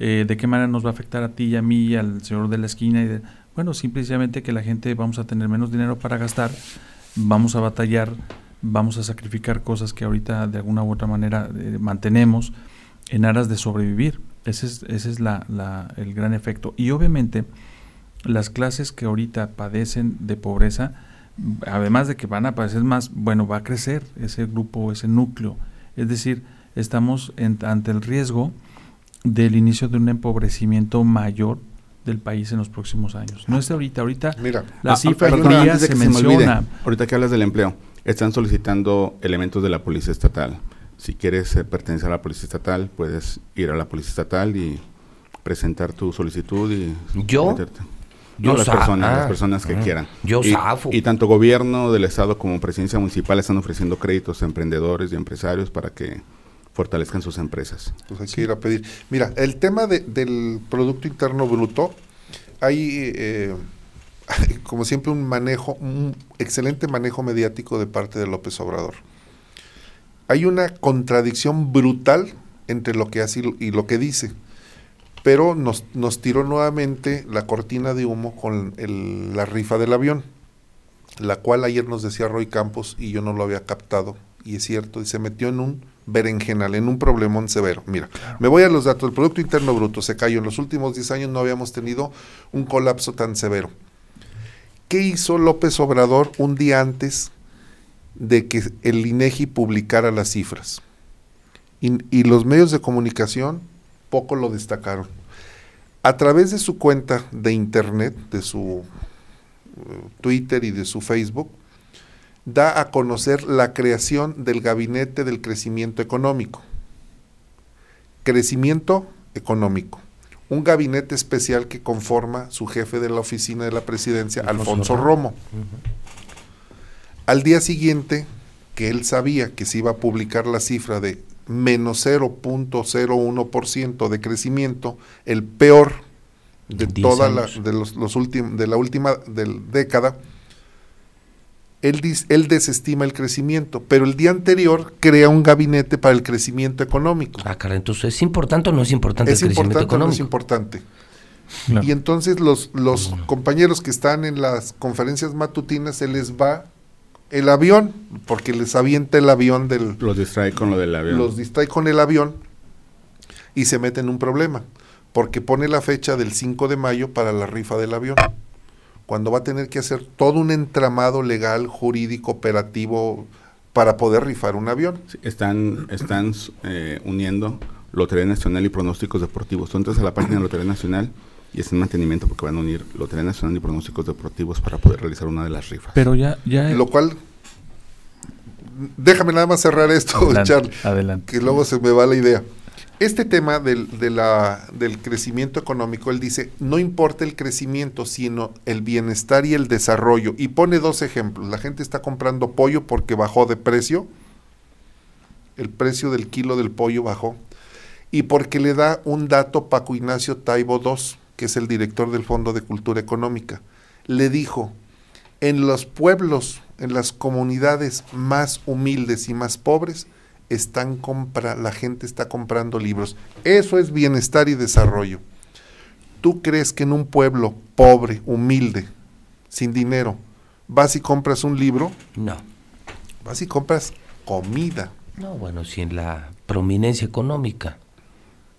eh, ¿de qué manera nos va a afectar a ti y a mí y al señor de la esquina? Y bueno, simplemente que la gente vamos a tener menos dinero para gastar, vamos a batallar, vamos a sacrificar cosas que ahorita de alguna u otra manera eh, mantenemos en aras de sobrevivir. Ese es, ese es la, la, el gran efecto. Y obviamente las clases que ahorita padecen de pobreza, además de que van a padecer más, bueno, va a crecer ese grupo, ese núcleo. Es decir, estamos ante el riesgo del inicio de un empobrecimiento mayor del país en los próximos años. No es ahorita, ahorita Mira, la ah, cifra se, menciona. ahorita que hablas del empleo, están solicitando elementos de la policía estatal. Si quieres eh, pertenecer a la policía estatal, puedes ir a la policía estatal y presentar tu solicitud y yo yo las personas, las personas que ah, quieran. Yo y, zafo. Y tanto gobierno del estado como presidencia municipal están ofreciendo créditos a emprendedores y empresarios para que fortalezcan sus empresas. Pues hay que ir a pedir. Mira, el tema del Producto Interno Bruto, hay, eh, como siempre, un manejo, un excelente manejo mediático de parte de López Obrador. Hay una contradicción brutal entre lo que hace y lo que dice pero nos, nos tiró nuevamente la cortina de humo con la rifa del avión, la cual ayer nos decía Roy Campos y yo no lo había captado, y es cierto, y se metió en un berenjenal, en un problemón severo. Mira, me voy a los datos, el Producto Interno Bruto se cayó, en los últimos 10 años no habíamos tenido un colapso tan severo. ¿Qué hizo López Obrador un día antes de que el INEGI publicara las cifras? y los medios de comunicación poco lo destacaron. A través de su cuenta de internet, de su eh, Twitter y de su Facebook, da a conocer la creación del Gabinete del Crecimiento Económico. Crecimiento económico. Un gabinete especial que conforma su jefe de la oficina de la presidencia, Alfonso, Romo. Al día siguiente, que él sabía que se iba a publicar la cifra de menos 0.01% de crecimiento, el peor de toda la, de los, de la última década, él, él desestima el crecimiento, pero el día anterior crea un gabinete para el crecimiento económico. Ah, cara, entonces ¿es importante o no es importante es el crecimiento importante no es importante. Y entonces los, los compañeros que están en las conferencias matutinas se les va el avión, porque les avienta el avión del... Los distrae con lo del avión. Los distrae con el avión y se mete en un problema, porque pone la fecha del 5 de mayo para la rifa del avión, cuando va a tener que hacer todo un entramado legal, jurídico, operativo, para poder rifar un avión. están están eh, uniendo Lotería Nacional y pronósticos deportivos. Tú entras a la página de Lotería Nacional y es en mantenimiento porque van a unir Lotería Nacional y pronósticos deportivos para poder realizar una de las rifas. Pero ya, ya. Lo cual, déjame nada más cerrar esto, adelante, Adelante. Que luego se me va la idea. Este tema del, del crecimiento económico, él dice, no importa el crecimiento, sino el bienestar y el desarrollo. Y pone dos ejemplos. La gente está comprando pollo porque bajó de precio. El precio del kilo del pollo bajó. Y porque le da un dato Paco Ignacio Taibo II que es el director del Fondo de Cultura Económica, le dijo, en los pueblos, en las comunidades más humildes y más pobres, están compra, la gente está comprando libros. Eso es bienestar y desarrollo. ¿Tú crees que en un pueblo pobre, humilde, sin dinero, vas y compras un libro? No. Vas y compras comida. No, bueno, si en la prominencia económica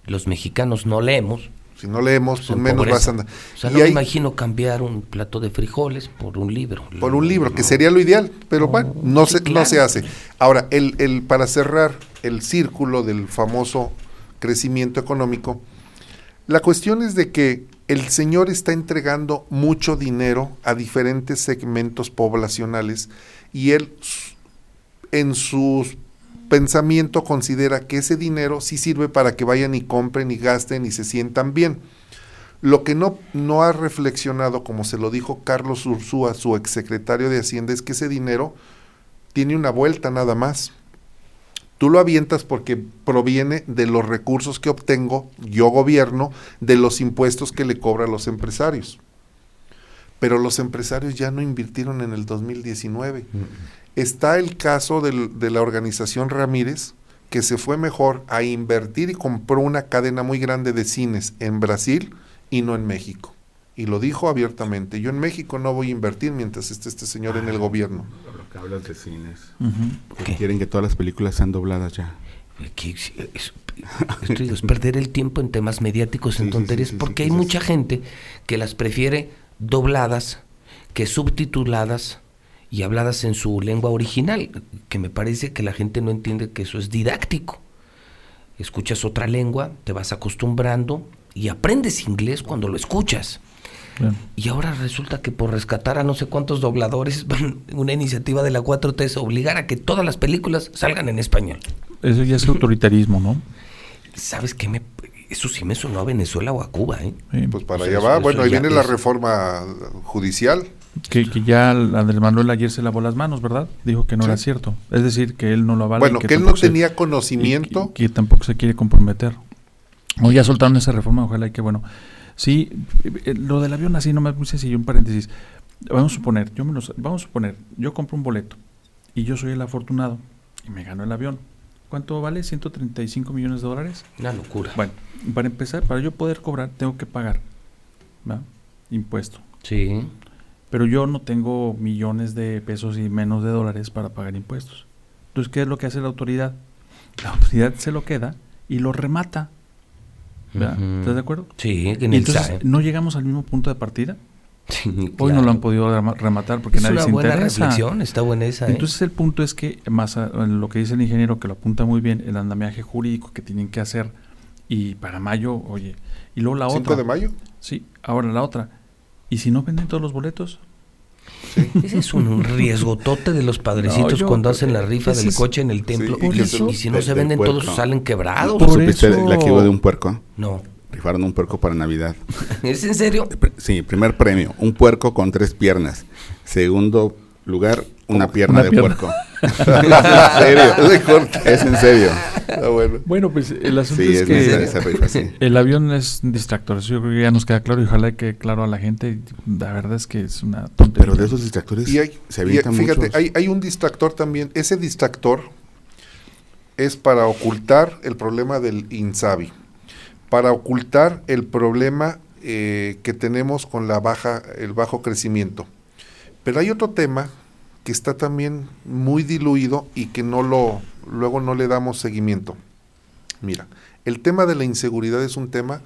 los mexicanos no leemos, si no leemos, pues menos vas a andar. O sea, no me imagino cambiar un plato de frijoles por un libro. Por un libro, que sería lo ideal, pero bueno, no, se, no se hace. Ahora, el, el, para cerrar el círculo del famoso crecimiento económico, la cuestión es de que el señor está entregando mucho dinero a diferentes segmentos poblacionales y él en sus pensamiento considera que ese dinero sí sirve para que vayan y compren y gasten y se sientan bien. Lo que no, no ha reflexionado, como se lo dijo Carlos Ursúa, su exsecretario de Hacienda, es que ese dinero tiene una vuelta nada más. Tú lo avientas porque proviene de los recursos que obtengo, yo gobierno, de los impuestos que le cobra a los empresarios. Pero los empresarios ya no invirtieron en el 2019. Está el caso del- de la organización Ramírez, que se fue mejor a invertir y compró una cadena muy grande de cines en Brasil y no en México. Y lo dijo abiertamente, yo en México no voy a invertir mientras esté este señor en el gobierno. Lo que hablas de cines. ¿Qué? Quieren que todas las películas sean dobladas ya. Es, es- es perder el tiempo en temas mediáticos, en Sí, tonterías, sí, sí, porque sí, hay sí, mucha gente que las prefiere dobladas que subtituladas y habladas en su lengua original, que me parece que la gente no entiende que eso es didáctico. Escuchas otra lengua, te vas acostumbrando y aprendes inglés cuando lo escuchas. Y ahora resulta que por rescatar a no sé cuántos dobladores, una iniciativa de la 4T es obligar a que todas las películas salgan en español. Eso ya es autoritarismo, ¿no? ¿Sabes qué? Me, eso sí me sonó a Venezuela o a Cuba, ¿eh? Sí. Pues para allá eso- va. Bueno, ahí viene la reforma judicial. Que, que ya Andrés Manuel ayer se lavó las manos, ¿verdad? Dijo que no Sí. era cierto. Es decir, que él no lo avala. bueno, que, él no se- tenía y conocimiento. Que, que tampoco se quiere comprometer. O ya soltaron esa reforma, ojalá y que bueno. Sí, eh, lo del avión así nomás muy sencillo, un paréntesis. Vamos a suponer, yo me los, vamos a suponer, yo compro un boleto y yo soy el afortunado y me gano el avión. ¿Cuánto vale? 135 millones de dólares. Una locura. Bueno, para empezar, para yo poder cobrar, tengo que pagar ¿va? impuesto. Sí. Pero yo no tengo millones de pesos y menos de dólares para pagar impuestos. Entonces, ¿qué es lo que hace la autoridad? La autoridad se lo queda y lo remata. ¿verdad? ¿Estás de acuerdo? Sí, en Y el entonces, SAE. no llegamos al mismo punto de partida. Sí, Hoy claro. no lo han podido rema- rematar porque Es nadie una se buena interesa. reflexión, está buena esa. ¿eh? Entonces el punto es que, más a- en lo que dice el ingeniero, que lo apunta muy bien, el andamiaje jurídico que tienen que hacer, y para mayo, oye, y luego la 5 otra. de mayo. Sí, ahora la otra. ¿Y si no venden todos los boletos? Ese es un riesgotote de los padrecitos No, yo- cuando hacen la rifa del es- coche en el templo. y si- se- y si no se venden puerco. todos, salen quebrados. Por ¿Supiste eso- la que hubo de un puerco? No. Rifaron un puerco para Navidad. ¿Es en serio? Sí, primer premio, un puerco con tres piernas. Segundo lugar, una pierna Una de pierna. puerco. es en serio, es en serio. Ah, bueno. Bueno, pues el asunto Sí, es es que esa rifa, sí. el avión es un distractor. Eso yo creo que ya nos queda claro y ojalá quede claro a la gente. La verdad es que es una tontería. Pero de esos distractores Y hay, se y fíjate, hay, hay un distractor también. Ese distractor es para ocultar el problema del INSABI, para ocultar el problema eh, que tenemos con la baja, el bajo crecimiento. Pero hay otro tema que está también muy diluido y que no lo, luego no le damos seguimiento. Mira, el tema de la inseguridad es un tema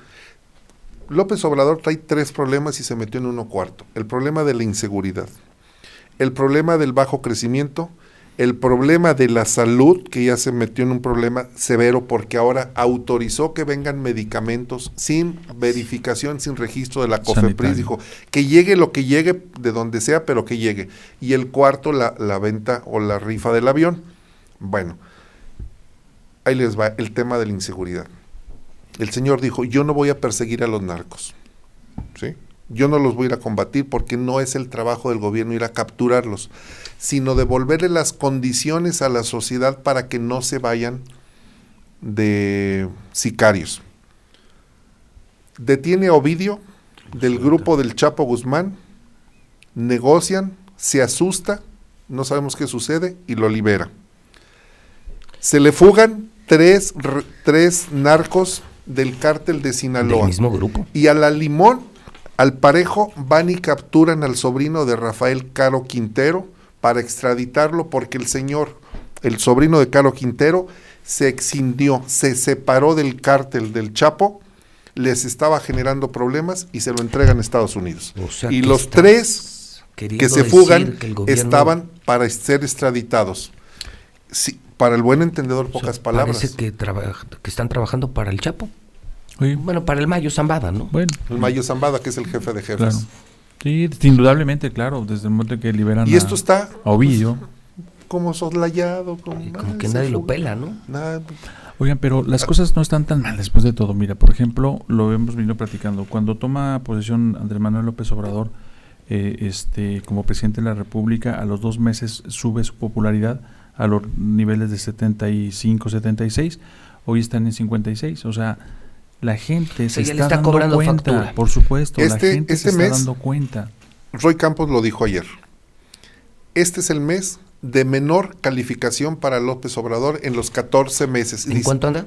López Obrador trae tres problemas y se metió en uno cuarto. El problema de la inseguridad, el problema del bajo crecimiento, el problema de la salud, que ya se metió en un problema severo porque ahora autorizó que vengan medicamentos sin verificación, sin registro de la COFEPRIS. Dijo que llegue lo que llegue, de donde sea, pero que llegue. Y el cuarto, la, la venta o la rifa del avión. Bueno, ahí les va el tema de la inseguridad. El Señor dijo, yo no voy a perseguir a los narcos. ¿Sí? Yo no los voy a ir a combatir porque no es el trabajo del gobierno ir a capturarlos, sino devolverle las condiciones a la sociedad para que no se vayan de sicarios. Detiene a Ovidio del grupo del Chapo Guzmán, negocian, se asusta, no sabemos qué sucede y lo libera. Se le fugan tres, tres narcos del cártel de Del Sinaloa. mismo grupo. Y a la limón, al parejo, van y capturan al sobrino de Rafael Caro Quintero para extraditarlo porque el señor, el sobrino de Caro Quintero, se excindió, se separó del cártel del Chapo, les estaba generando problemas y se lo entregan a Estados Unidos. O sea, y los tres que se fugan que el gobierno- estaban para ser extraditados. Sí, para el buen entendedor, o sea, pocas palabras. Parece que, traba- que están trabajando para el Chapo. Bueno, para el Mayo Zambada, ¿no? bueno, El Mayo Zambada, que es el jefe de jefes. claro. Sí, indudablemente, claro, desde el momento que liberan Y a, esto está a Ovidio. como soslayado, como, Y como "Ay, que nadie lo fue". pela, ¿no? Nada, Oigan, pero las cosas no están tan mal después de todo. Mira, por ejemplo, lo hemos venido platicando. Cuando toma posesión Andrés Manuel López Obrador eh, este, como presidente de la República, a los dos meses sube su popularidad a los niveles de 75, 76. Hoy están en 56. O sea, la gente se está, está dando cobrando cuenta. factura. Por supuesto, la Este- gente este se mes- está dando cuenta. Roy Campos lo dijo ayer. Este es el mes de menor calificación para López Obrador en los 14 meses. ¿En Dice, cuánto anda?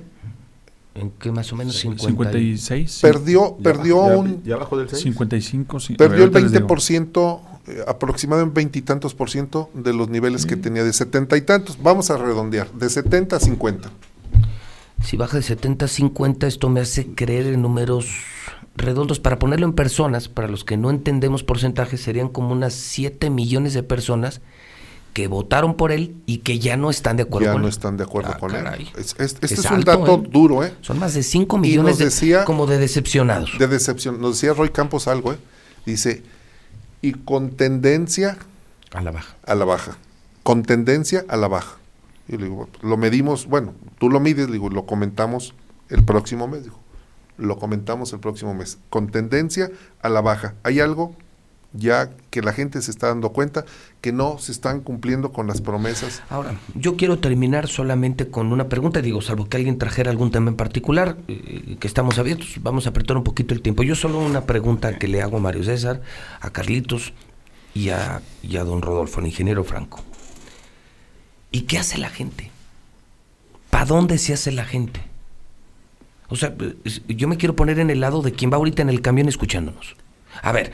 ¿En qué más o menos? 50 y- 56. Perdió, Ya perdió ya- un, ya bajó del 6. 55. sí, perdió el ahorita les digo. 20%, eh, aproximadamente veintitantos por ciento de los niveles que tenía de setenta y tantos. Vamos a redondear, de 70 a 50. Si baja de 70 a 50, esto me hace creer en números redondos. Para ponerlo en personas, para los que no entendemos porcentajes, serían como unas 7 millones de personas que votaron por él y que ya no están de acuerdo Ya con no él. están de acuerdo Ah, con caray. él. Es- es- este Es es, un alto, dato ¿eh? duro, ¿eh? Son más de 5 Y millones nos de, decía- como de decepcionados. De decepción. Nos decía Roy Campos algo, ¿eh? Dice, y con tendencia a la baja. a la baja. Con tendencia a la baja. Y le digo, lo medimos, bueno, tú lo mides, le digo, lo comentamos el próximo mes, dijo. Lo comentamos el próximo mes. Con tendencia a la baja. Hay algo ya que la gente se está dando cuenta que no se están cumpliendo con las promesas. Ahora, yo quiero terminar solamente con una pregunta, digo, salvo que alguien trajera algún tema en particular, eh, que estamos abiertos, vamos a apretar un poquito el tiempo. Yo solo una pregunta que le hago a Mario César, a Carlitos y a, y a don Rodolfo, el ingeniero Franco. ¿Y qué hace la gente? ¿Para dónde se hace la gente? O sea, yo me quiero poner en el lado de quien va ahorita en el camión escuchándonos. A ver,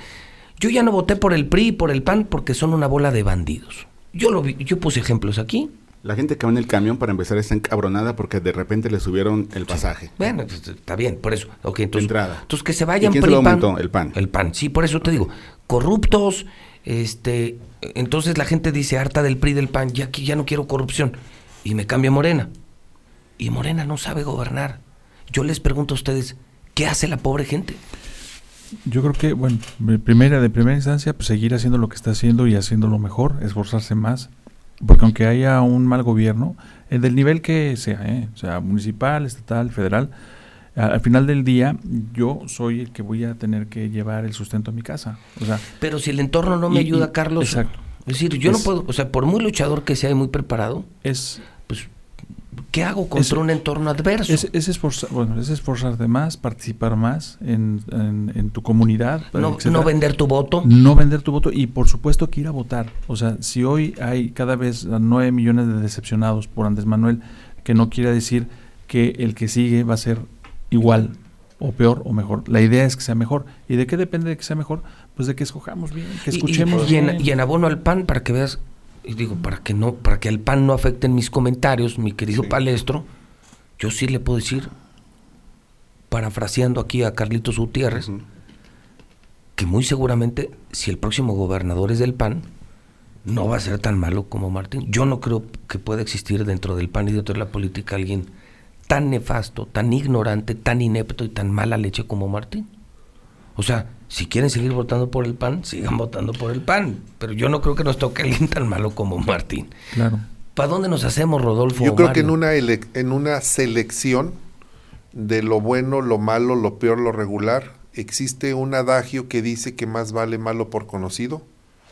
yo ya no voté por el PRI y por el PAN porque son una bola de bandidos. Yo lo vi, yo puse ejemplos aquí. La gente que va en el camión para empezar está encabronada porque de repente le subieron el pasaje. Bueno, pues, está bien, por eso. Ok, entonces, entrada. entonces que se vayan ¿Y quién se lo aumentó? El PAN. El PAN, sí, por eso te digo. Corruptos, este, entonces la gente dice harta del PRI del PAN, ya ya no quiero corrupción. Y me cambio a Morena. Y Morena no sabe gobernar. Yo les pregunto a ustedes, ¿qué hace la pobre gente? Yo creo que, bueno, de primera, de primera instancia, pues seguir haciendo lo que está haciendo y haciéndolo mejor, esforzarse más, porque aunque haya un mal gobierno, eh, del nivel que sea, ¿eh? sea, municipal, estatal, federal, al final del día yo soy el que voy a tener que llevar el sustento a mi casa. O sea, Pero si el entorno no me Y- ayuda, Carlos. exacto. Es decir, yo no puedo, o sea, por muy luchador que sea y muy preparado, es pues, ¿qué hago contra Es- un entorno adverso? Es, es esforzar, bueno, es esforzarte más, participar más en, en- en tu comunidad. no, no vender tu voto. No vender tu voto y por supuesto que ir a votar. O sea, si hoy hay cada vez a 9 millones de decepcionados por Andrés Manuel, que no quiere decir que el que sigue va a ser igual o peor o mejor. La idea es que sea mejor. ¿Y de qué depende de que sea mejor? Pues de que escojamos bien, que Y- y- escuchemos y, en, bien. y en abono al PAN, para que veas, y digo, para que no, para que al PAN no afecten mis comentarios, mi querido Sí. palestro, yo sí le puedo decir, parafraseando aquí a Carlitos Gutiérrez, que muy seguramente, si el próximo gobernador es del PAN, no va a ser tan malo como Martín. Yo no creo que pueda existir dentro del PAN y dentro de la política alguien tan nefasto, tan ignorante, tan inepto y tan mala leche como Martín. O sea, si quieren seguir votando por el PAN, sigan votando por el PAN. Pero yo no creo que nos toque alguien tan malo como Martín. Claro. ¿Para dónde nos hacemos, Rodolfo? Yo creo que en una, ele- en una selección de lo bueno, lo malo, lo peor, lo regular, existe un adagio que dice que más vale malo por conocido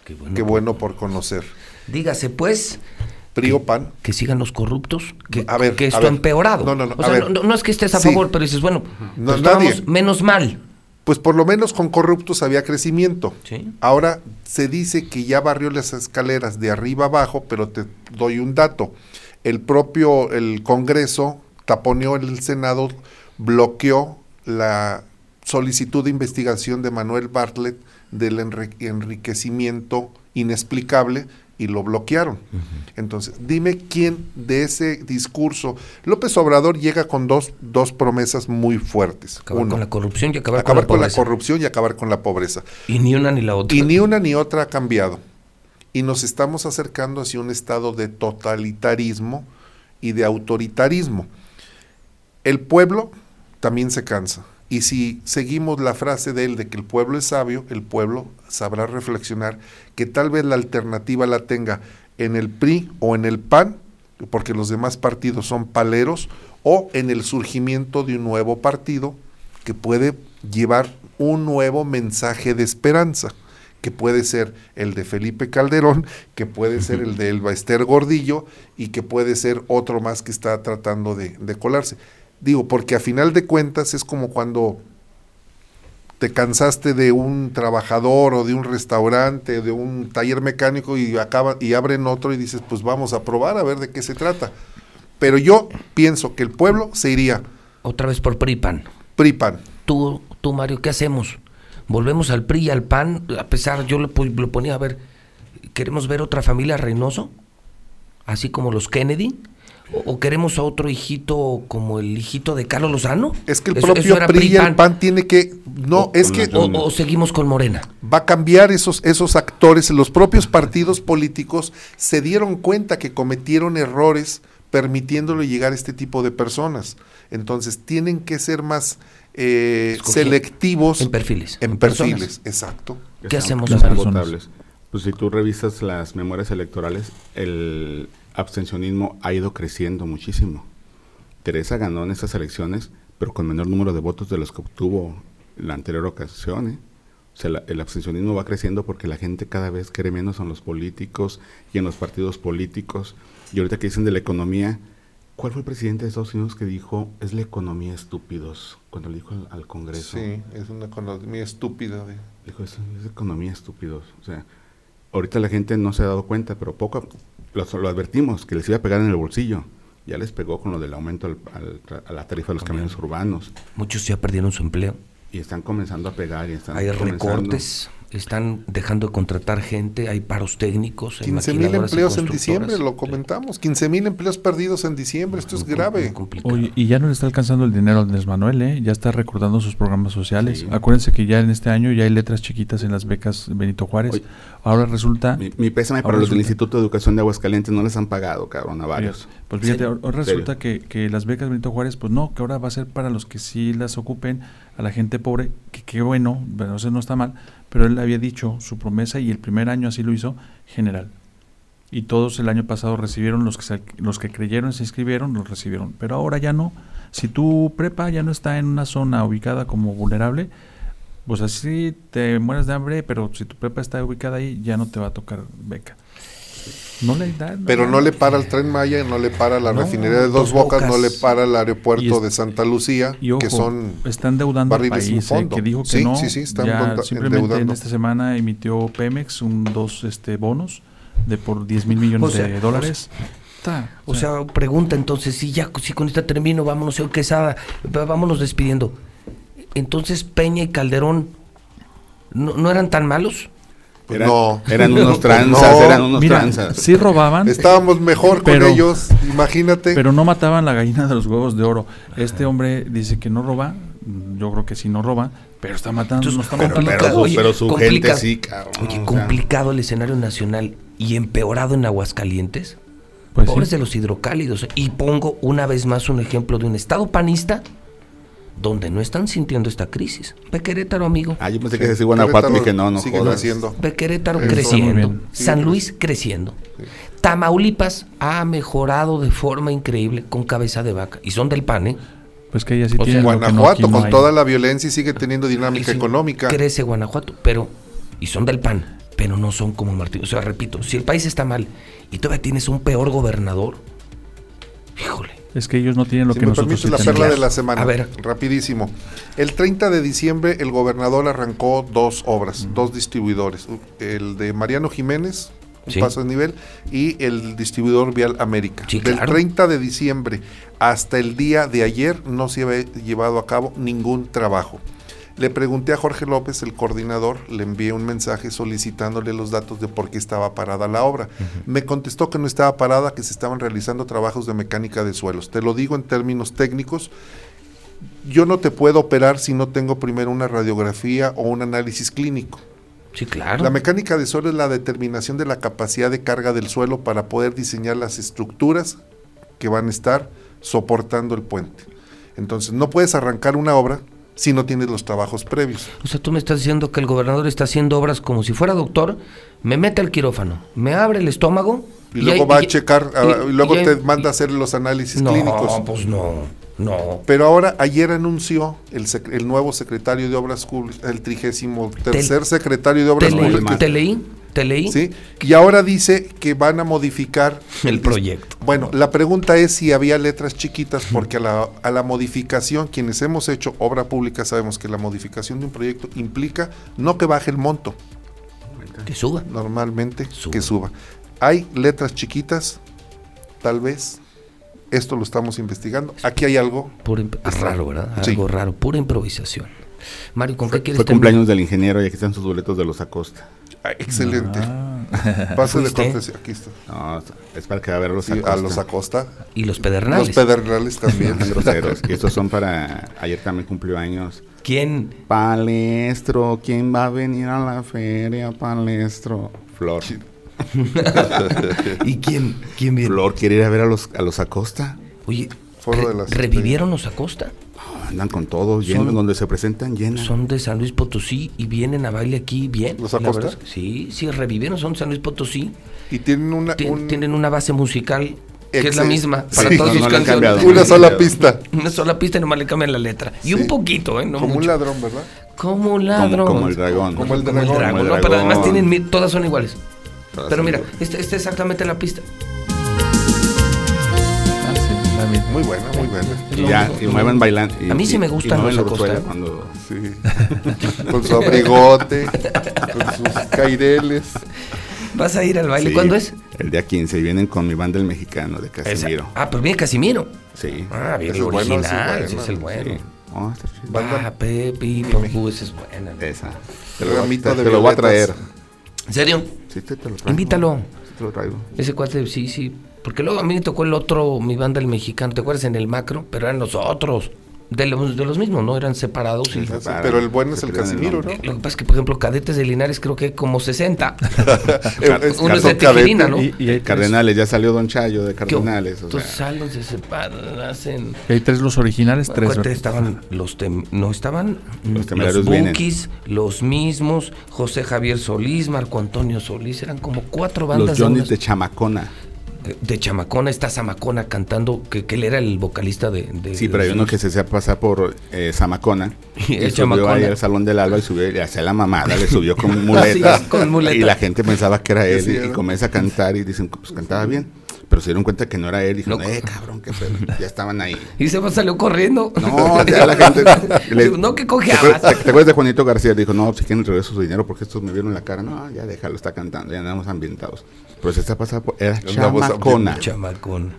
Qué bueno. que bueno por conocer. Dígase, pues, PRI o PAN. que sigan los corruptos, que, A ver, que esto ha empeorado. No, no, no, O a sea, no, no es que estés a Sí. favor, pero dices, bueno, No, pues nadie. menos mal. Pues por lo menos con corruptos había crecimiento. Sí. Ahora se dice que ya barrió las escaleras de arriba abajo, pero te doy un dato. El propio el Congreso taponeó el Senado, bloqueó la solicitud de investigación de Manuel Bartlett del enri- enriquecimiento inexplicable y lo bloquearon. Entonces, dime quién de ese discurso. López Obrador llega con dos, dos promesas muy fuertes. Acabar Uno, con la corrupción y acabar, acabar con, con la, la pobreza. corrupción y acabar con la pobreza. Y ni una ni la otra. Y ni una ni otra ha cambiado. Y nos estamos acercando hacia un estado de totalitarismo y de autoritarismo. El pueblo también se cansa. Y si seguimos la frase de él de que el pueblo es sabio, el pueblo sabrá reflexionar que tal vez la alternativa la tenga en el PRI o en el PAN, porque los demás partidos son paleros, o en el surgimiento de un nuevo partido que puede llevar un nuevo mensaje de esperanza, que puede ser el de Felipe Calderón, que puede ser el de Elba Ester Gordillo y que puede ser otro más que está tratando de, de colarse. Digo, porque a final de cuentas es como cuando te cansaste de un trabajador o de un restaurante, de un taller mecánico y acaba y abren otro y dices, pues vamos a probar a ver de qué se trata. Pero yo pienso que el pueblo se iría Otra vez por PRIPAN. PRIPAN. Tú, tú, Mario, ¿qué hacemos? ¿Volvemos al PRI y al PAN? A pesar, yo lo, lo ponía a ver, ¿queremos ver otra familia Reynoso? Así como los Kennedy. ¿O, queremos a otro hijito como el hijito de Carlos Lozano? Es que el Eso- propio eso PRI y el PRI-PAN. PAN tiene que no, O- es que O, seguimos con Morena. va a cambiar esos, esos actores, los propios partidos políticos se dieron cuenta que cometieron errores permitiéndole llegar a este tipo de personas. Entonces tienen que ser más eh, selectivos En perfiles. en perfiles, exacto. ¿Qué hacemos, votables. Pues si tú revisas las memorias electorales, el abstencionismo ha ido creciendo muchísimo. Teresa ganó en estas elecciones, pero con menor número de votos de los que obtuvo en la anterior ocasión. ¿eh? O sea, la- el abstencionismo va creciendo porque la gente cada vez cree menos en los políticos y en los partidos políticos. Y ahorita que dicen de la economía, ¿cuál fue el presidente de Estados Unidos que dijo es la economía estúpidos? Cuando le dijo al, al Congreso. Sí, es una economía estúpida. de- Dijo, es, es economía estúpidos. O sea, ahorita la gente no se ha dado cuenta, pero poco a- lo, lo advertimos, que les iba a pegar en el bolsillo. Ya les pegó con lo del aumento al- al a la tarifa de los camiones urbanos. Muchos ya perdieron su empleo. Y están comenzando a pegar y están Hay recortes, están dejando de contratar gente, hay paros técnicos. en 15 mil empleos en diciembre, lo comentamos. 15 mil empleos perdidos en diciembre, esto es grave. Oye, y ya no le está alcanzando el dinero a Andrés Manuel, ¿eh? Ya está recordando sus programas sociales. Sí. Acuérdense que ya en este año ya hay letras chiquitas en las becas Benito Juárez. Oye. Ahora resulta... Mi, mi pésame para los del Instituto de Educación de Aguascalientes, no les han pagado, cabrón, a varios. Fíjate, Pues fíjate, ahora ahora resulta que, que las becas Benito Juárez, pues no, que ahora va a ser para los que sí las ocupen, a la gente pobre, que qué bueno, pero eso no está mal, pero él había dicho su promesa y el primer año así lo hizo, general. Y todos el año pasado recibieron, los que, se- los que creyeron se inscribieron, los recibieron. Pero ahora ya no. Si tu prepa ya no está en una zona ubicada como vulnerable, pues así te mueres de hambre, pero si tu prepa está ubicada ahí, ya no te va a tocar beca. No le da. Pero no le para el tren Maya, no le para la No, refinería de Dos Dos Bocas, no Bocas. le para el aeropuerto es- de Santa Lucía, Y ojo, que son están deudando al sin país, eh, fondo. que dijo que Sí, no. sí, sí, están ya simplemente en endeudando. esta semana emitió Pemex un dos este bonos de por 10 mil millones O sea, de dólares. Está, O sea, pregunta entonces, si ya, si con esta termino, vámonos, señor Quesada, va- vámonos despidiendo. Entonces, Peña y Calderón, ¿no, no eran tan malos? Pues Eran, no. eran unos No. tranzas, eran unos mira, tranzas. sí robaban, estábamos mejor Pero- con ellos, imagínate. pero no mataban la gallina de los huevos de oro. Este hombre dice que no roba, yo creo que sí no roba, pero está matando, Entonces, no está Pero, matando. pero, oye, pero su gente sí, cabrón. Oye, o sea, complicado el escenario nacional y empeorado en Aguascalientes. Pues sí. Pobres de los hidrocálidos. Y pongo una vez más un ejemplo de un estado panista donde no están sintiendo esta crisis. Ve Querétaro, amigo. Ah, yo pensé que decía Guanajuato y dije no, no sigue jodas. creciendo. Ve Querétaro Eso creciendo. San Luis creciendo. Tamaulipas ha mejorado de forma increíble con cabeza de vaca. Y son del PAN, ¿eh? Pues que ella sí O sea, que no, Guanajuato, no con toda la violencia, y sigue teniendo dinámica Y sí, económica. Crece Guanajuato, pero. Y son del PAN, pero no son como Martín. O sea, repito, si el país está mal y todavía tienes un peor gobernador, híjole. Es que ellos no tienen lo Si que me nosotros permites la perla de la semana, A ver. rapidísimo. El 30 de diciembre el gobernador arrancó dos obras, dos distribuidores. El de Mariano Jiménez, un Sí. paso de nivel, y el distribuidor Vial América. Sí, Del claro. 30 de diciembre hasta el día de ayer no se había llevado a cabo ningún trabajo. Le pregunté a Jorge López, el coordinador, le envié un mensaje solicitándole los datos de por qué estaba parada la obra. Me contestó que no estaba parada, que se estaban realizando trabajos de mecánica de suelos. Te lo digo en términos técnicos. Yo no te puedo operar si no tengo primero una radiografía o un análisis clínico. Sí, claro. La mecánica de suelo es la determinación de la capacidad de carga del suelo para poder diseñar las estructuras que van a estar soportando el puente. Entonces, no puedes arrancar una obra si no tienes los trabajos previos. O sea, tú me estás diciendo que el gobernador está haciendo obras como si fuera doctor, me mete al quirófano, me abre el estómago. Y, luego va a checar, y- y, luego te manda a hacer los análisis no, clínicos. pues no, no. Pero ahora, ayer anunció el, sec- el nuevo secretario de Obras Públicas, el trigésimo tercer secretario de Obras Te, Públicas. leí, te leí ¿Te leí? ¿sí? Y ahora dice que van a modificar El proyecto. Bueno, la pregunta es si había letras chiquitas, porque a la, a la modificación, quienes hemos hecho obra pública sabemos que la modificación de un proyecto implica no que baje el monto, Que suba. normalmente Suba. que suba. Hay letras chiquitas, tal vez. Esto lo estamos investigando. Aquí hay algo. Pura raro, ¿verdad? Sí. Algo raro, pura improvisación. Mario, ¿con qué quieres fue terminar? cumpleaños del ingeniero y aquí están sus boletos de los Acosta. Ah, excelente. Ah. Pase de cortesía. Aquí está. No, es para que va a ver a los Sí, Acosta. a los Acosta. Y los pedernales. Los pedernales también. Groseros. Y estos son para... Ayer también cumplió años. ¿Quién? Palestro, ¿quién va a venir a la feria, Palestro? Flor. ¿Y quién? ¿Quién viene? Flor quiere ir a ver a los, a los Acosta. Oye, Foro re- de las ¿revivieron los Acosta? Andan con todos, llenos, Son- donde se presentan llenas. Son de San Luis Potosí y vienen a baile aquí bien. ¿Los Acosta? verdad es que Sí, sí, revivieron, son de San Luis Potosí. Y tienen una, Tien- un- Tienen una base musical que es la misma para Sí. todas No, sus no le han canciones. cambiado. una sola pista. Una sola pista y nomás le cambian la letra. Y Sí. un poquito, ¿eh? No Como un ladrón, ¿verdad? Como un ladrón. Como, como el dragón. Como el Como el dragón. dragón, Como el ¿no? Pero además dragón. tienen, todas son iguales. Todas Pero mira, esta es exactamente la pista. Muy buena, muy buena. Y ya, y mueven bailando. y- A mí sí me gustan los Acosta, Sí. con su abrigote, con sus caireles. ¿Vas a ir al baile? Sí, ¿Cuándo es? El día 15 y vienen con mi banda el mexicano de Esa- Casimiro. Ah, pues viene Casimiro. Sí. Ah, bien, es bueno, ese es original. bueno. ese es el bueno. Sí. Oh. Banda- Ah, Pepe, Papu, esa es buena. Esa. Te lo, te- lo voy a traer. ¿En serio? Sí, te, te lo traigo. Invítalo. Sí, te lo traigo. Ese cuate, sí, sí. Porque luego a mí me tocó el otro, mi banda, el mexicano, ¿te acuerdas? En el macro, pero eran los otros. De los, de los mismos, ¿no? Eran separados. y- Sí, Separaron, Pero el bueno es el Casimiro, ¿no? Lo que pasa es que, por ejemplo, cadetes de Linares creo que hay como 60. Es Uno es de Tequilina, ¿no? Y, y hay, Cardenales, ya salió Don Chayo de ¿Qué- Cardenales. O Entonces sea, salen, se separan, hacen... y hay tres los originales, tres. Acuérdate, ¿verdad? estaban los tem- no estaban Los temerarios los. Bukis, los mismos, José Javier Solís, Marco Antonio Solís, eran como cuatro bandas los de, unas- de Chamacona. De Chamacona, está Zamacona cantando, que, que él era el vocalista de... de- Sí, pero hay uno que se hacía pasar por eh, Zamacona. Y Y, el subió ahí al Salón del Alba y subió y le hacía la mamada, le subió con muletas. Sí, con muletas. Y la gente pensaba que era él Sí, y, comienza a cantar y dicen, pues cantaba bien. Pero se dieron cuenta que no era él y dijeron, No. eh, cabrón, qué pedo. Ya estaban ahí. Y se salió corriendo. No, ya la gente. le- no, que ¿Te acuerdas, te- cojeabas. te acuerdas de Juanito García? Dijo, no, si quieren regreso su dinero porque estos me vieron la cara. No, ya déjalo, está cantando, ya andamos ambientados. Está pasando por. Era chamacona. Chamacona.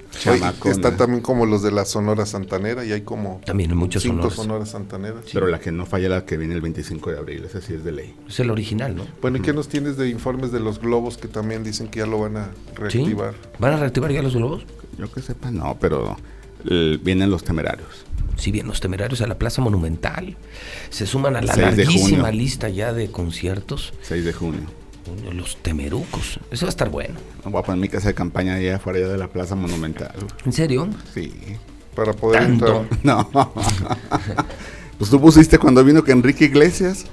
Están también como los de la Sonora Santanera y hay como También en muchos cinco sonoros. Sonoras Santaneras. Pero la que no falla la que viene el 25 de abril, esa sí es de ley. Es el original, ¿no? Bueno, ¿y qué nos tienes de informes de los globos que también dicen que ya lo van a ¿Sí? reactivar? ¿Van a reactivar ya los globos? Yo que sepa, no, pero eh, vienen los temerarios. Si bien los temerarios a la Plaza Monumental se suman a la 6 de larguísima junio. lista ya de conciertos. 6 de junio. Los temerucos. Eso va a estar bueno. Voy a poner mi casa de campaña allá afuera de la Plaza Monumental. ¿En serio? Sí. Para poder Tanto. entrar. No. pues tú pusiste cuando vino que Enrique Iglesias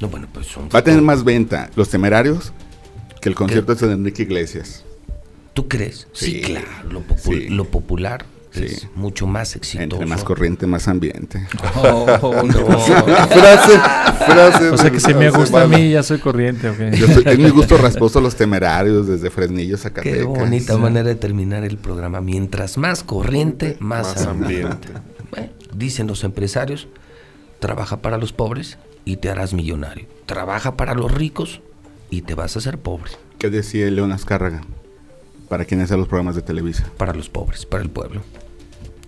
No, bueno, pues son. va a tener más venta los temerarios que el concierto ese de Enrique Iglesias. ¿Tú crees? Sí, Sí. claro. Lo, popu- Sí. lo popular Sí. es mucho más exitoso. Entre más corriente, más ambiente. Oh, no. frase, frase. O sea que si me gusta a mí, ya soy corriente, ¿ok? Yo soy- es mi gusto rasposo los temerarios desde Fresnillo, Zacatecas. Qué bonita manera de terminar el programa. Mientras más corriente, más, Más ambiente. ambiente. Bueno, dicen los empresarios, trabaja para los pobres y te harás millonario. Trabaja para los ricos y te vas a hacer pobre. ¿Qué decía León Azcárraga? Para quien hace los programas de Televisa. Para los pobres, para el pueblo.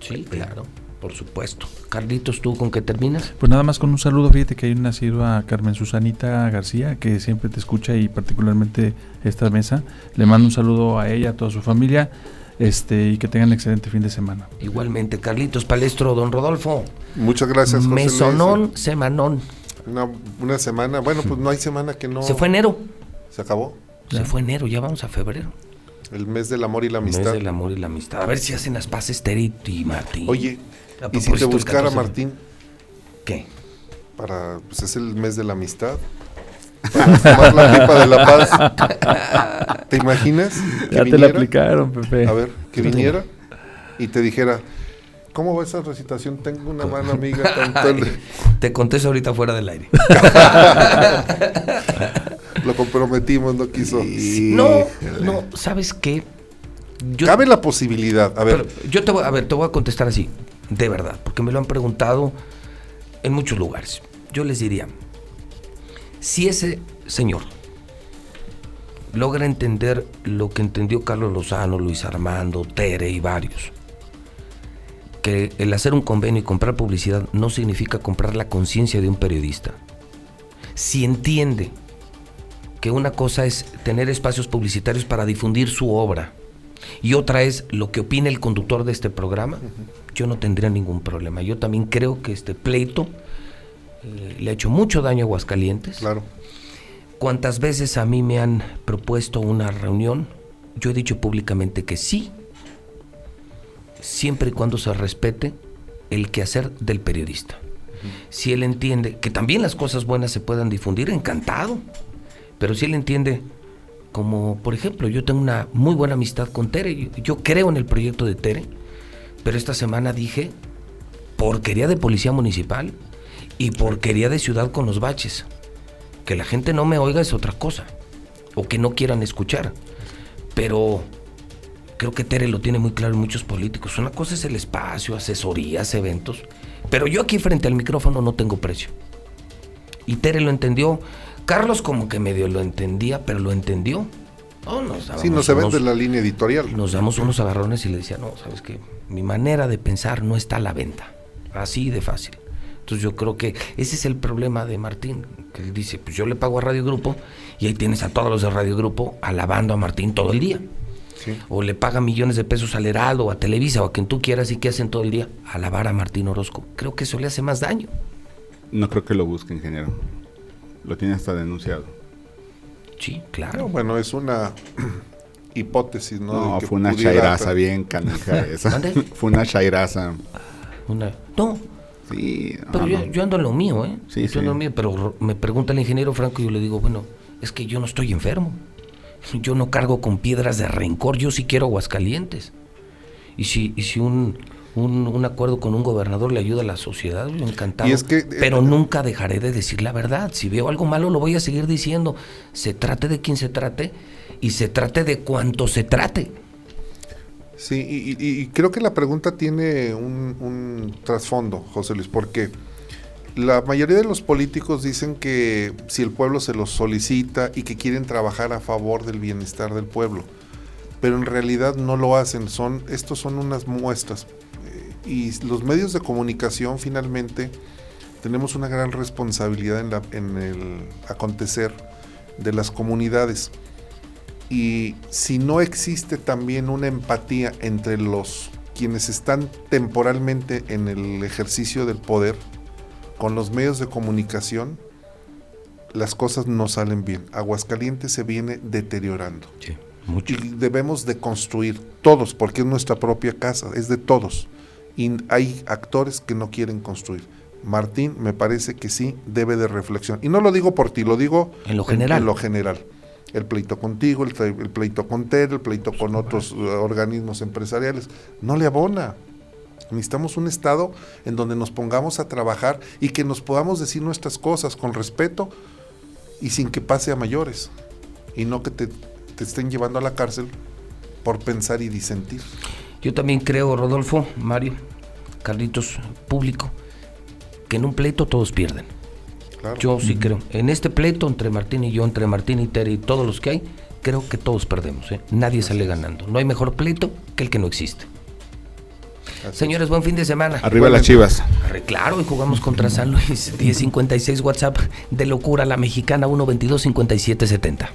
Sí, claro, por supuesto. Carlitos, ¿tú con qué terminas? Pues nada más con un saludo, fíjate que hay un nacido a Carmen Susanita García, que siempre te escucha y particularmente esta mesa. Le mando un saludo a ella, a toda su familia, este y que tengan un excelente fin de semana. Igualmente, Carlitos Palestro, don Rodolfo. Muchas gracias, José Luis. Mesonón, semanón. Una, una semana. Bueno, pues no hay semana que no. Se fue enero. Se acabó. Se fue enero, ya vamos a febrero. El mes del amor y la Mes amistad. del amor y la amistad. A ver si hacen las paces Terito y Martín. Oye, y si te el buscara 14. Martín ¿Qué? para. Pues es el mes de la amistad. Para fumar la pipa de la paz. ¿Te imaginas? que Ya te la viniera? aplicaron, Pepe. A ver, que viniera y te dijera. ¿Cómo va esa recitación? Tengo una mano amiga. tan- tan- Te contesto ahorita fuera del aire. Lo comprometimos, no quiso. No, no, ¿sabes qué? Yo, Cabe la posibilidad. A ver. yo te voy, a ver, te voy a contestar así, de verdad, porque me lo han preguntado en muchos lugares. Yo les diría, si ese señor logra entender lo que entendió Carlos Lozano, Luis Armando, Tere y varios, que el hacer un convenio y comprar publicidad no significa comprar la conciencia de un periodista. Si entiende que una cosa es tener espacios publicitarios para difundir su obra y otra es lo que opina el conductor de este programa, yo no tendría ningún problema. Yo también creo que este pleito eh, le ha hecho mucho daño a Aguascalientes. Claro. ¿Cuántas veces a mí me han propuesto una reunión? Yo he dicho públicamente que sí, siempre y cuando se respete el quehacer del periodista. Si él entiende que también las cosas buenas se puedan difundir, encantado. Pero si él entiende, como por ejemplo, yo tengo una muy buena amistad con Tere, yo, creo en el proyecto de Tere, pero esta semana dije porquería de policía municipal y porquería de ciudad con los baches. Que la gente no me oiga es otra cosa, o que no quieran escuchar. Pero creo que Tere lo tiene muy claro en muchos políticos. Una cosa es el espacio, asesorías, eventos. Pero yo aquí frente al micrófono no tengo precio. Y Tere lo entendió. Carlos como que medio lo entendía, pero lo entendió. No, nos sí, no se vende la línea editorial. Nos damos unos agarrones y le decía, no, sabes que mi manera de pensar no está a la venta. Así de fácil. Entonces yo creo que ese es el problema de Martín, que dice, pues yo le pago a Radio Grupo y ahí tienes a todos los de Radio Grupo alabando a Martín todo el día. O le pagan millones de pesos al Heraldo, o a Televisa, o a quien tú quieras y que hacen todo el día. Alabar a Martín Orozco. Creo que eso le hace más daño. No creo que lo busque, ingeniero. Lo tiene hasta denunciado. Sí, claro. bueno, es una hipótesis, ¿no? No, fue una chairaza bien canija esa. fue una chairaza. Una... No. Sí. Pero yo, ando en lo mío, ¿eh? Sí, yo Ando en lo mío, pero me pregunta el ingeniero Franco y yo le digo, bueno, es que yo no estoy enfermo. Yo no cargo con piedras de rencor, yo sí quiero Aguascalientes. Y si, y si un, un, acuerdo con un gobernador le ayuda a la sociedad, encantado. Eh, pero nunca dejaré de decir la verdad. Si veo algo malo, lo voy a seguir diciendo. Se trate de quien se trate y se trate de cuanto se trate. Sí, y, creo que la pregunta tiene un, un trasfondo, José Luis, porque la mayoría de los políticos dicen que si el pueblo se los solicita y que quieren trabajar a favor del bienestar del pueblo, pero en realidad no lo hacen, son, estos son unas muestras. Y los medios de comunicación finalmente tenemos una gran responsabilidad en, la, en el acontecer de las comunidades. Y si no existe también una empatía entre los quienes están temporalmente en el ejercicio del poder, con los medios de comunicación las cosas no salen bien. Aguascalientes se viene deteriorando. Sí, mucho. Y debemos de construir todos, porque es nuestra propia casa, es de todos. Y hay actores que no quieren construir. Martín me parece que sí debe de reflexionar. Y no lo digo por ti, lo digo en lo general. En, lo general. El pleito contigo, el, el pleito con TER, el pleito con otros uh, organismos empresariales. No le abona. Necesitamos un Estado en donde nos pongamos a trabajar y que nos podamos decir nuestras cosas con respeto y sin que pase a mayores. Y no que te, estén llevando a la cárcel por pensar y disentir. Yo también creo, Rodolfo, Mario, Carlitos, público, que en un pleito todos pierden. Yo sí creo. En este pleito entre Martín y yo, entre Martín y Terry y todos los que hay, creo que todos perdemos. ¿eh? Nadie sale ganando. No hay mejor pleito que el que no existe. Señores, buen fin de semana. Arriba las chivas. Claro, y jugamos contra San Luis. 1056 WhatsApp de locura la mexicana 122 5770.